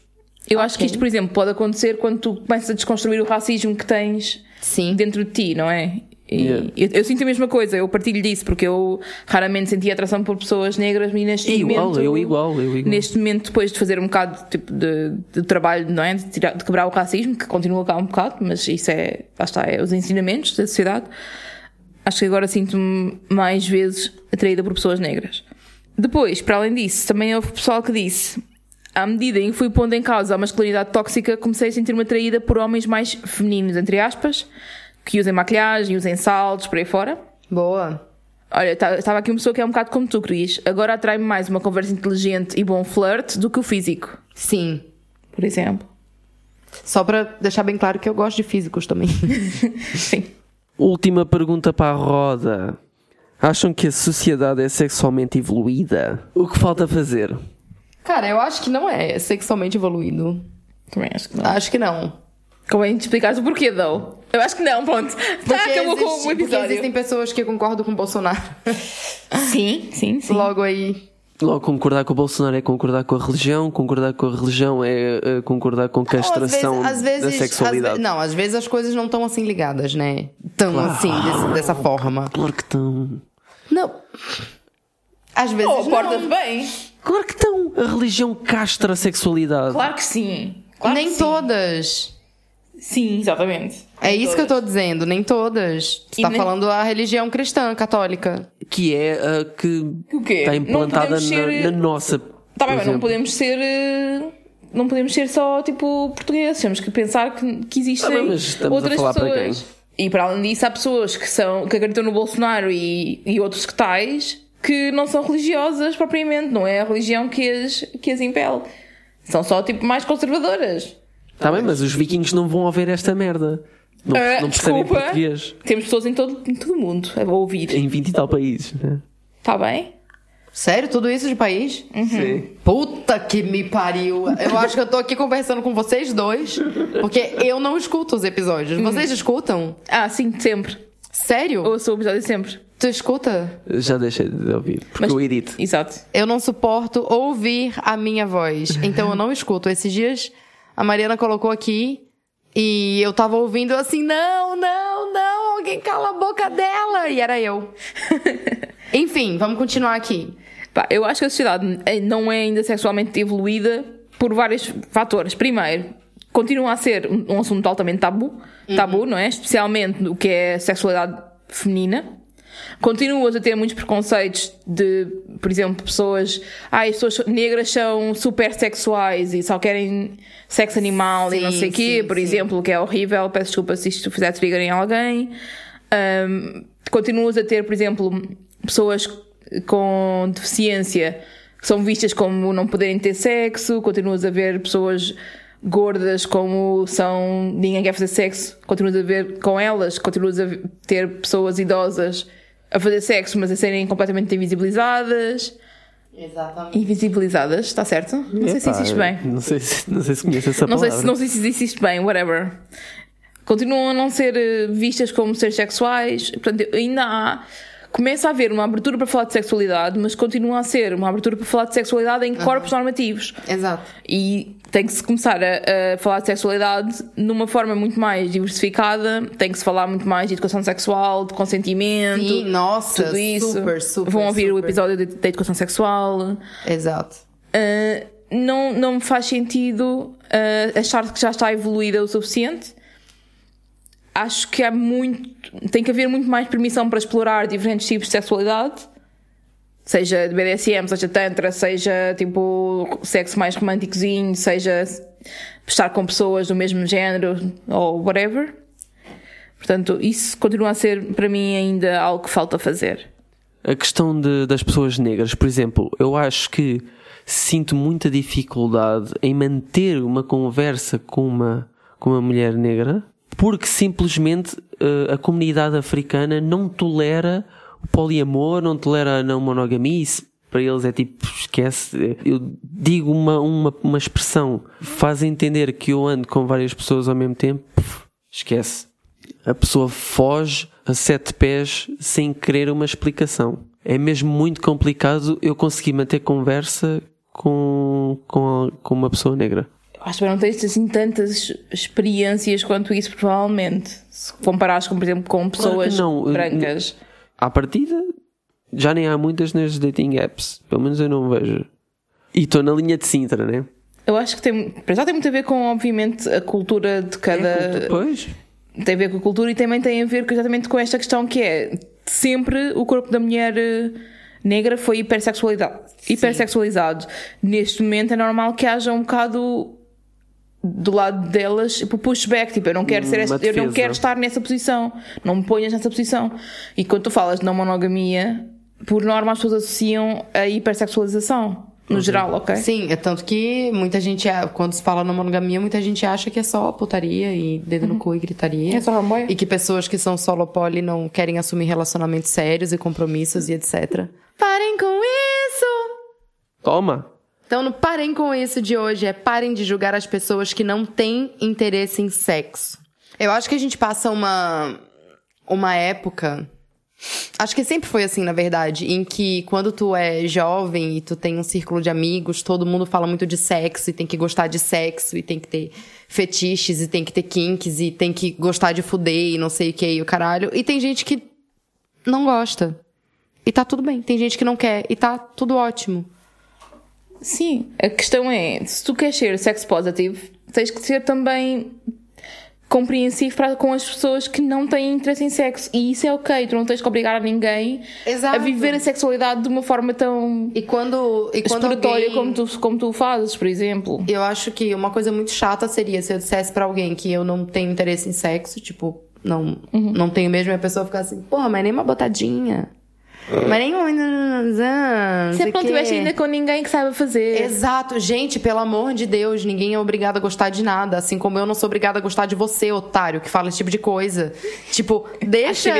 Eu acho que isto, por exemplo, pode acontecer quando tu começas a desconstruir o racismo que tens Sim. dentro de ti, não é? Yeah. eu, eu sinto a mesma coisa, eu partilho disso, porque eu raramente sentia atração por pessoas negras e neste Igual, momento. eu igual, eu igual. Neste momento, depois de fazer um bocado tipo, de, de trabalho, não é? De, tirar- de quebrar o racismo, que continua cá um bocado, mas isso é, lá está, é os ensinamentos da sociedade. Acho que agora sinto-me mais vezes atraída por pessoas negras. Depois, para além disso, também houve pessoal que disse: à medida em que fui pondo em causa a masculinidade tóxica, comecei a sentir-me atraída por homens mais femininos, entre aspas, que usem maquilhagem, usem saltos, por aí fora. Boa. Olha, tá- estava aqui uma pessoa que é um bocado como tu, Cris. Agora atrai-me mais uma conversa inteligente e bom flirt do que o físico, Sim. por exemplo. Só pra deixar bem claro que eu gosto de físicos também. Sim. Última pergunta para a roda. Acham que a sociedade é sexualmente evoluída? O que falta fazer? Cara, eu acho que não é sexualmente evoluído. Também acho que não. Acho que não. Convém te explicares o porquê, though. Eu acho que não, pronto. Tá, Porque, acabou com existe- o porque episódio. existem pessoas que concordam com o Bolsonaro. Sim, sim, sim. Logo aí. Logo, concordar com o Bolsonaro é concordar com a religião, concordar com a religião é eh, concordar com a castração Às vezes- da às vezes- sexualidade. às ve- não, às vezes as coisas não estão assim ligadas, né? Tão assim, desse- dessa forma. Claro que estão. Não. Às vezes Oh, não. porta-te bem. Claro que estão. A religião castra a sexualidade. Claro que sim. Claro Nem que sim. todas. Sim, exatamente. É Nem isso que eu todas. tô dizendo, nem todas. Tu E tá nem- falando a religião cristã, católica. Que é a que O quê? está implantada na, ser- na nossa. Tá bem, mas não podemos ser. eh, Não podemos ser só tipo portugueses. Temos que pensar que, que existem Tá bem, mas estamos a outras pessoas. E para além disso, há pessoas que, são, que acreditam no Bolsonaro e, e outros que tais que não são religiosas propriamente. Não é a religião que as, que as impele. São só tipo mais conservadoras. Tá bem, mas os vikings não vão ouvir esta merda. Não, Ah, não percebem desculpa. português Temos pessoas em todo, em todo o mundo a ouvir. em 20 e tal países, né? Está bem? Sério? Tudo isso de país? Sim. Puta que me pariu. Eu acho que eu tô aqui conversando com vocês dois, porque eu não escuto os episódios. Vocês escutam? Ah, sim, sempre. Sério? Ouço o episódio sempre. Tu escuta? Já deixei de ouvir, porque Mas- eu edito. Exato. Eu não suporto ouvir a minha voz, então eu não escuto. Esses dias a Mariana colocou aqui e eu tava ouvindo assim: não, não, não, alguém cala a boca dela. E era eu. Enfim, vamos continuar aqui. Pá, eu acho que a sociedade eh, não é ainda sexualmente evoluída por vários fatores. Primeiro, continua a ser um assunto altamente tabu, tabu, não é? Especialmente no que é sexualidade feminina. Continuas a ter muitos preconceitos de, por exemplo, pessoas. Ah, as pessoas negras são super sexuais e só querem sexo animal e não Sim, sei o quê, sim, por sim. exemplo, que é horrível. Peço desculpa se isto fizer trigger em alguém. Um, continuas a ter, por exemplo, pessoas com deficiência que são vistas como não poderem ter sexo, continuas a ver pessoas gordas como são ninguém quer fazer sexo, continuas a ver com elas, continuas a ter pessoas idosas a fazer sexo, mas a serem completamente invisibilizadas. Exatamente. Invisibilizadas, está certo? Não sei se existe bem. Não sei se, não sei se conhece essa Não sei, palavra. se, não sei se existe bem, whatever. Continuam a não ser eh, vistas como seres sexuais. Portanto, ainda há. Começa a haver uma abertura para falar de sexualidade, mas continua a ser uma abertura para falar de sexualidade em corpos normativos. Exato. E tem que se começar a, a falar de sexualidade numa forma muito mais diversificada. Tem que se falar muito mais de educação sexual, de consentimento. Sim, nossa, tudo isso. super, super, Vão ouvir o super. episódio de- da educação sexual. Exato. Uh, não, não me faz sentido uh, achar que já está evoluída o suficiente. Acho que há muito. Tem que haver muito mais permissão para explorar diferentes tipos de sexualidade. Seja de BDSM, seja Tantra, seja tipo sexo mais românticozinho, seja estar com pessoas do mesmo género ou whatever. Portanto, isso continua a ser para mim ainda algo que falta fazer. A questão de- das pessoas negras, por exemplo, eu acho que sinto muita dificuldade em manter uma conversa com uma, com uma mulher negra porque simplesmente eh, a comunidade africana não tolera o poliamor, não tolera a não monogamia. Isso para eles é tipo, esquece. Eu digo uma, uma, uma expressão, faz entender que eu ando com várias pessoas ao mesmo tempo, esquece a pessoa foge a sete pés sem querer uma explicação. É mesmo muito complicado eu conseguir manter conversa com, com, com uma pessoa negra. Acho que não tens assim tantas experiências quanto isso, provavelmente. Se comparares, com, por exemplo, com pessoas não. brancas. À partida, já nem há muitas nas dating apps. Pelo menos eu não vejo. E estou na linha de Sintra, né? Eu acho que tem, para já tem muito a ver com, obviamente, a cultura de cada. Pois. Tem a ver com a cultura e também tem a ver exatamente com esta questão que é sempre o corpo da mulher eh, negra foi hipersexualidade, hipersexualizado. Neste momento é normal que haja um bocado do lado delas, tipo, pushback, tipo, eu não quero ser esta, eu não quero estar nessa posição, não me ponhas nessa posição. E quando tu falas de não monogamia, por norma as pessoas associam a hipersexualização, no geral, ok? Sim, é tanto que muita gente, quando se fala na monogamia, muita gente acha que é só putaria e dedo no cu e gritaria. É só fanboy. E que pessoas que são solo poly não querem assumir relacionamentos sérios e compromissos e etc. Parem com isso! Toma! Então, no parem com isso de hoje é parem de julgar as pessoas que não têm interesse em sexo. Eu acho que a gente passa uma uma época Acho que sempre foi assim, na verdade, em que quando tu é jovem e tu tem um círculo de amigos, todo mundo fala muito de sexo e tem que gostar de sexo e tem que ter fetiches e tem que ter kinks e tem que gostar de fuder e não sei o que e o caralho. E tem gente que não gosta. E tá tudo bem. Tem gente que não quer e tá tudo ótimo. Sim, a questão é, se tu queres ser sex positive, tens que ser também compreensivo para com as pessoas que não têm interesse em sexo. E isso é ok, tu não tens que obrigar a ninguém Exato. a viver a sexualidade de uma forma tão E quando, e quando exploratória alguém... como, tu, como tu fazes, por exemplo. Eu acho que uma coisa muito chata seria se eu dissesse pra alguém que eu não tenho interesse em sexo, tipo, não, não tenho mesmo, e a pessoa ficar assim, porra, mas nem uma botadinha. Mas nem Se é que não estivesse ainda com ninguém que saiba fazer. Exato, gente, pelo amor de Deus, ninguém é obrigado a gostar de nada, assim como eu não sou obrigada a gostar de você, otário, que fala esse tipo de coisa. Tipo, deixa.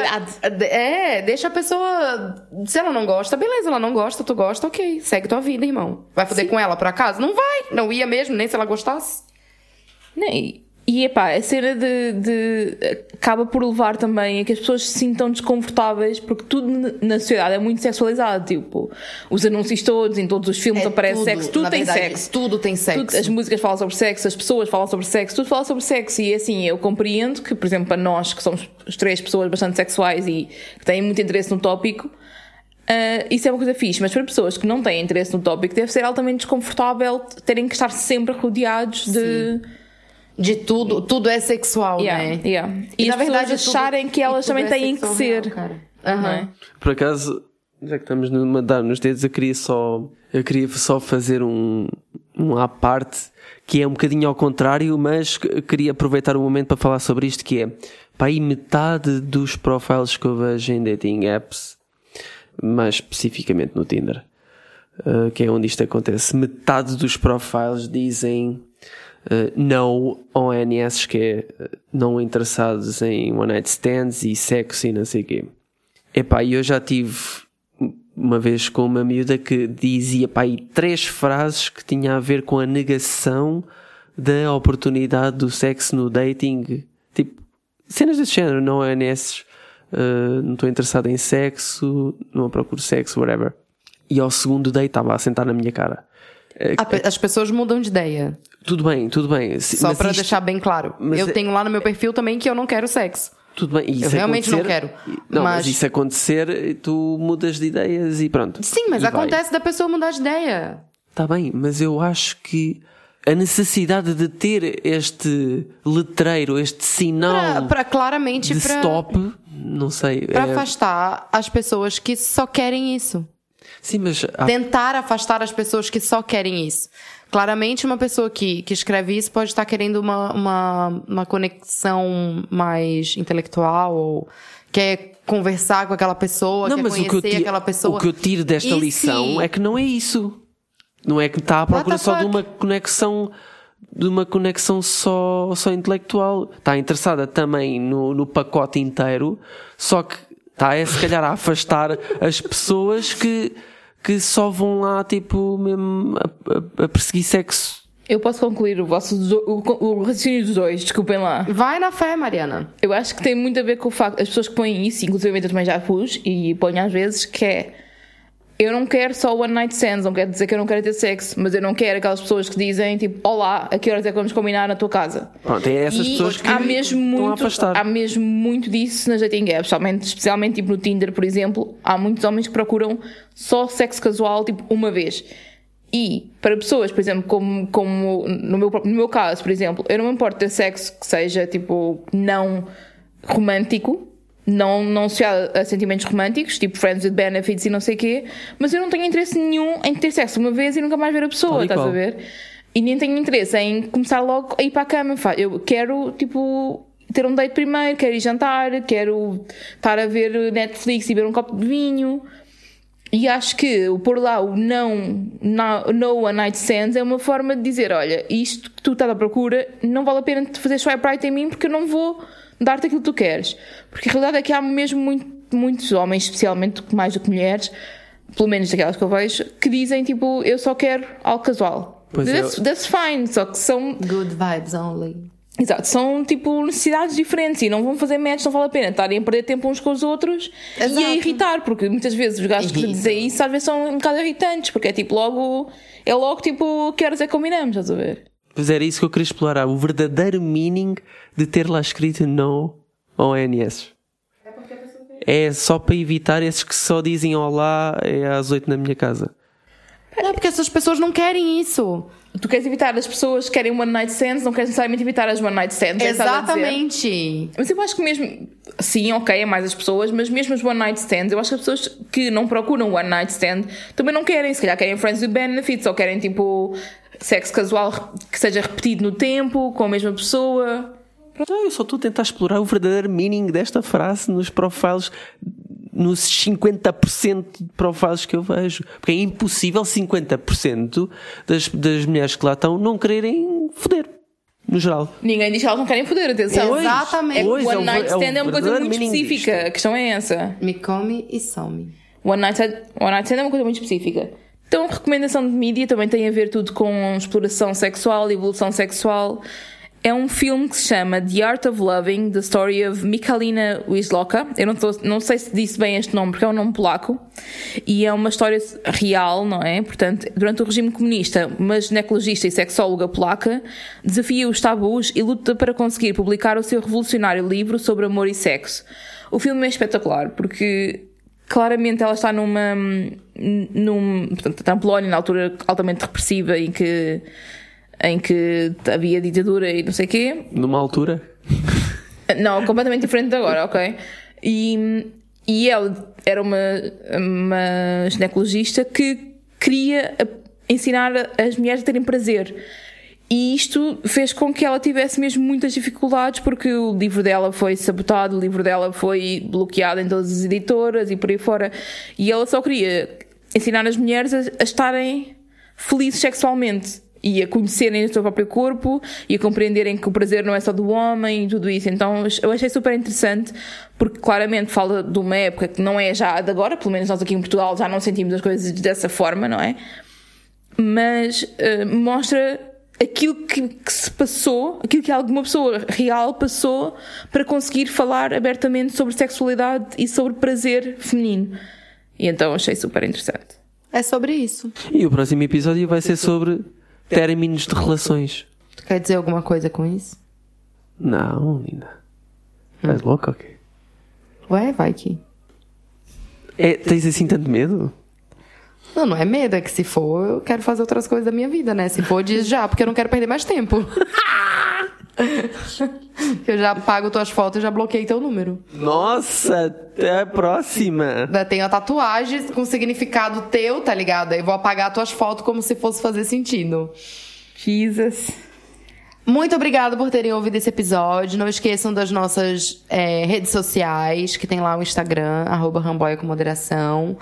É, deixa a pessoa. Se ela não gosta, beleza, ela não gosta, tu gosta, ok. Segue tua vida, irmão. Vai foder Sim. com ela por acaso? Não vai, não ia mesmo, nem se ela gostasse. Nem. E epá, a cena de, de. acaba por levar também a que as pessoas se sintam desconfortáveis porque tudo na sociedade é muito sexualizado. Tipo, os anúncios todos, em todos os filmes é aparece tudo, sexo, tudo tem verdade, sexo. Tudo tem sexo. Tudo, as músicas falam sobre sexo, as pessoas falam sobre sexo, tudo fala sobre sexo. E assim, eu compreendo que, por exemplo, para nós que somos três pessoas bastante sexuais e que têm muito interesse no tópico. Uh, isso é uma coisa fixe, mas para pessoas que não têm interesse no tópico, deve ser altamente desconfortável terem que estar sempre rodeados de. Sim de tudo, tudo é sexual, yeah, né? Yeah. E, e na verdade acharem que elas também é têm que ser. Uhum. É? Por acaso, já que estamos a dar nos dedos, eu queria só, eu queria só fazer um, um à parte que é um bocadinho ao contrário, mas queria aproveitar o momento para falar sobre isto que é para aí metade dos profiles que eu vejo em dating apps, mais especificamente no Tinder, uh, que é onde isto acontece, metade dos profiles dizem não ONS, que é eh, não interessados em one night stands e sexo e não sei o quê. Epá, eu já tive uma vez com uma miúda que dizia pá, aí três frases que tinha a ver com a negação da oportunidade do sexo no dating. Tipo, cenas desse género, não ONS, uh, não estou interessado em sexo, não procuro sexo, whatever. E ao segundo date estava a sentar na minha cara. As pessoas mudam de ideia. Tudo bem, tudo bem. Só para isto... deixar bem claro. eu é... tenho lá no meu perfil também que eu não quero sexo. Tudo bem, isso eu realmente não quero. Não, mas... mas isso acontecer, tu mudas de ideias e pronto. Sim, mas acontece vai. da pessoa mudar de ideia. Está bem, mas eu acho que a necessidade de ter este letreiro, este sinal para claramente de pra, stop, não sei, para é... afastar as pessoas que só querem isso. Sim, mas há... tentar afastar as pessoas que só querem isso. Claramente, uma pessoa que, que escreve isso pode estar querendo uma, uma, uma conexão mais intelectual ou quer conversar com aquela pessoa, não, quer conhecer tiro, aquela pessoa. O que eu tiro desta e lição se... é que não é isso. Não é que está à procura só de uma conexão de uma conexão só, só intelectual. Está interessada também no, no pacote inteiro, só que está é se calhar a afastar as pessoas que que só vão lá, tipo, mesmo a, a, a perseguir sexo. Eu posso concluir o vosso o, o raciocínio dos dois, desculpem lá. Vai na fé, Mariana. Eu acho que tem muito a ver com o facto, as pessoas que põem isso, inclusive eu também já pus, e ponho às vezes, que é eu não quero só one night stands, não quero dizer que eu não quero ter sexo, mas eu não quero aquelas pessoas que dizem tipo, olá, a que horas é que vamos combinar na tua casa? Pronto, é essas e pessoas que há mesmo muito. Há mesmo muito disso nas dating apps, especialmente, especialmente tipo no Tinder, por exemplo, há muitos homens que procuram só sexo casual, tipo, uma vez. E para pessoas, por exemplo, como, como no, meu, no meu caso, por exemplo, eu não me importo ter sexo que seja tipo não romântico, não, não associado a sentimentos românticos, tipo friends with benefits e não sei o quê, mas eu não tenho interesse nenhum em ter sexo uma vez e nunca mais ver a pessoa, estás a ver? E nem tenho interesse em começar logo a ir para a cama. Eu quero, tipo, ter um date primeiro, quero ir jantar, quero estar a ver Netflix e beber um copo de vinho. E acho que o pôr lá o não, no, no one night stands é uma forma de dizer: olha, isto que tu estás à procura não vale a pena te fazer swipe right em mim porque eu não vou dar-te aquilo que tu queres. Porque a realidade é que há mesmo muito, muitos homens, especialmente mais do que mulheres, pelo menos daquelas que eu vejo, que dizem tipo, eu só quero algo casual. Pois that's, é. that's fine, só que são. Good vibes only. Exato, são tipo necessidades diferentes e não vão fazer match, não vale a pena estarem a perder tempo uns com os outros Exato. e a irritar, porque muitas vezes os gajos que dizem isso às vezes são um bocado irritantes, porque é tipo logo, é logo tipo, que horas é que combinamos, estás a ver? Pois era isso que eu queria explorar, o verdadeiro meaning de ter lá escrito no ONS. É só para evitar esses que só dizem olá é às oito na minha casa. Não, porque essas pessoas não querem isso. Tu queres evitar as pessoas que querem one night stands, não queres necessariamente evitar as one night stands. É Exatamente. Mas eu acho que mesmo, sim, ok, é mais as pessoas, mas mesmo as one night stands, eu acho que as pessoas que não procuram one night stand também não querem. Se calhar querem friends with benefits ou querem tipo sexo casual que seja repetido no tempo, com a mesma pessoa. Não, eu só estou a tentar explorar o verdadeiro meaning desta frase nos profiles nos 50% de provados que eu vejo. Porque é impossível 50% das, das mulheres que lá estão não quererem foder. No geral. Ninguém diz que elas não querem foder, atenção. Pois, Exatamente. É é One o- Night é Stand é uma coisa muito específica. disto. A questão é essa. Me come e some. One Night, One Night Stand é uma coisa muito específica. Então, recomendação de mídia também tem a ver tudo com exploração sexual, evolução sexual. É um filme que se chama The Art of Loving, The Story of Michalina Wisloka. Eu não, tô- não sei se disse bem este nome, porque é um nome polaco. E é uma história real, não é? Portanto, durante o regime comunista, uma ginecologista e sexóloga polaca desafia os tabus e luta para conseguir publicar o seu revolucionário livro sobre amor e sexo. O filme é espetacular, porque claramente ela está numa. num, portanto, está na Polónia, na altura altamente repressiva, em que, em que havia ditadura e não sei o quê. Numa altura. Não, completamente diferente de agora, ok? E, e ela era uma, uma ginecologista que queria ensinar as mulheres a terem prazer. E isto fez com que ela tivesse mesmo muitas dificuldades, porque o livro dela foi sabotado, o livro dela foi bloqueado em todas as editoras e por aí fora. E ela só queria ensinar as mulheres a, a estarem felizes sexualmente e a conhecerem o seu próprio corpo e a compreenderem que o prazer não é só do homem e tudo isso. Então eu achei super interessante porque claramente fala de uma época que não é já de agora, pelo menos nós aqui em Portugal já não sentimos as coisas dessa forma, não é? Mas eh, mostra aquilo que, que se passou, aquilo que alguma pessoa real passou para conseguir falar abertamente sobre sexualidade e sobre prazer feminino. E então achei super interessante. É sobre isso. E o próximo episódio vai ser sobre términos de relações. Tu quer dizer alguma coisa com isso? Não, linda. Estás louca, ok? Ué, vai que. É, tens assim tanto medo? Não, não é medo, é que se for, eu quero fazer outras coisas da minha vida, né? Se for, diz já, porque eu não quero perder mais tempo. eu já pago tuas fotos e já bloqueei teu número. Nossa, até a próxima. Tenho a tatuagem com significado teu, tá ligado? Aí vou apagar tuas fotos como se fosse fazer sentido. Jesus. Muito obrigada por terem ouvido esse episódio. Não esqueçam das nossas é, redes sociais, que tem lá o Instagram, arroba Ramboia com moderação.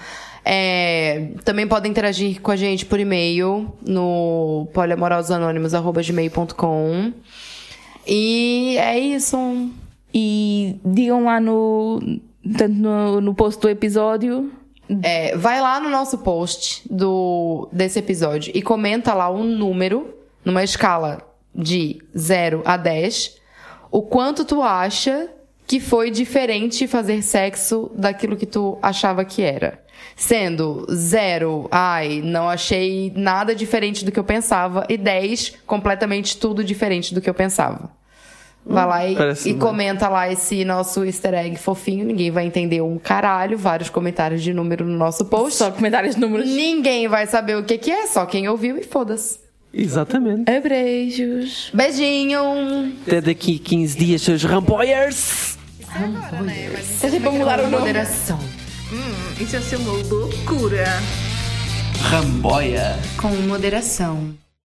É, também podem interagir com a gente por e-mail no poliamorososanônimos.gmail.com. E é isso. E digam lá no, tanto no, no post do episódio. É, vai lá no nosso post do, desse episódio e comenta lá um número, numa escala de 0 a 10, o quanto tu acha que foi diferente fazer sexo daquilo que tu achava que era. Sendo 0, ai, não achei nada diferente do que eu pensava, e 10, completamente tudo diferente do que eu pensava. Vai lá e, parece e comenta lá esse nosso easter egg fofinho. Ninguém vai entender um caralho. Vários comentários de número no nosso post. Só comentários de números. Ninguém vai saber o que, que é, só quem ouviu e foda-se. Exatamente. Abreijos. Beijinho! Até daqui 15 dias, seus ramboyers. Está sempre a mudar o nome. Moderação. Isso ia ser uma loucura. Ramboia. Com moderação.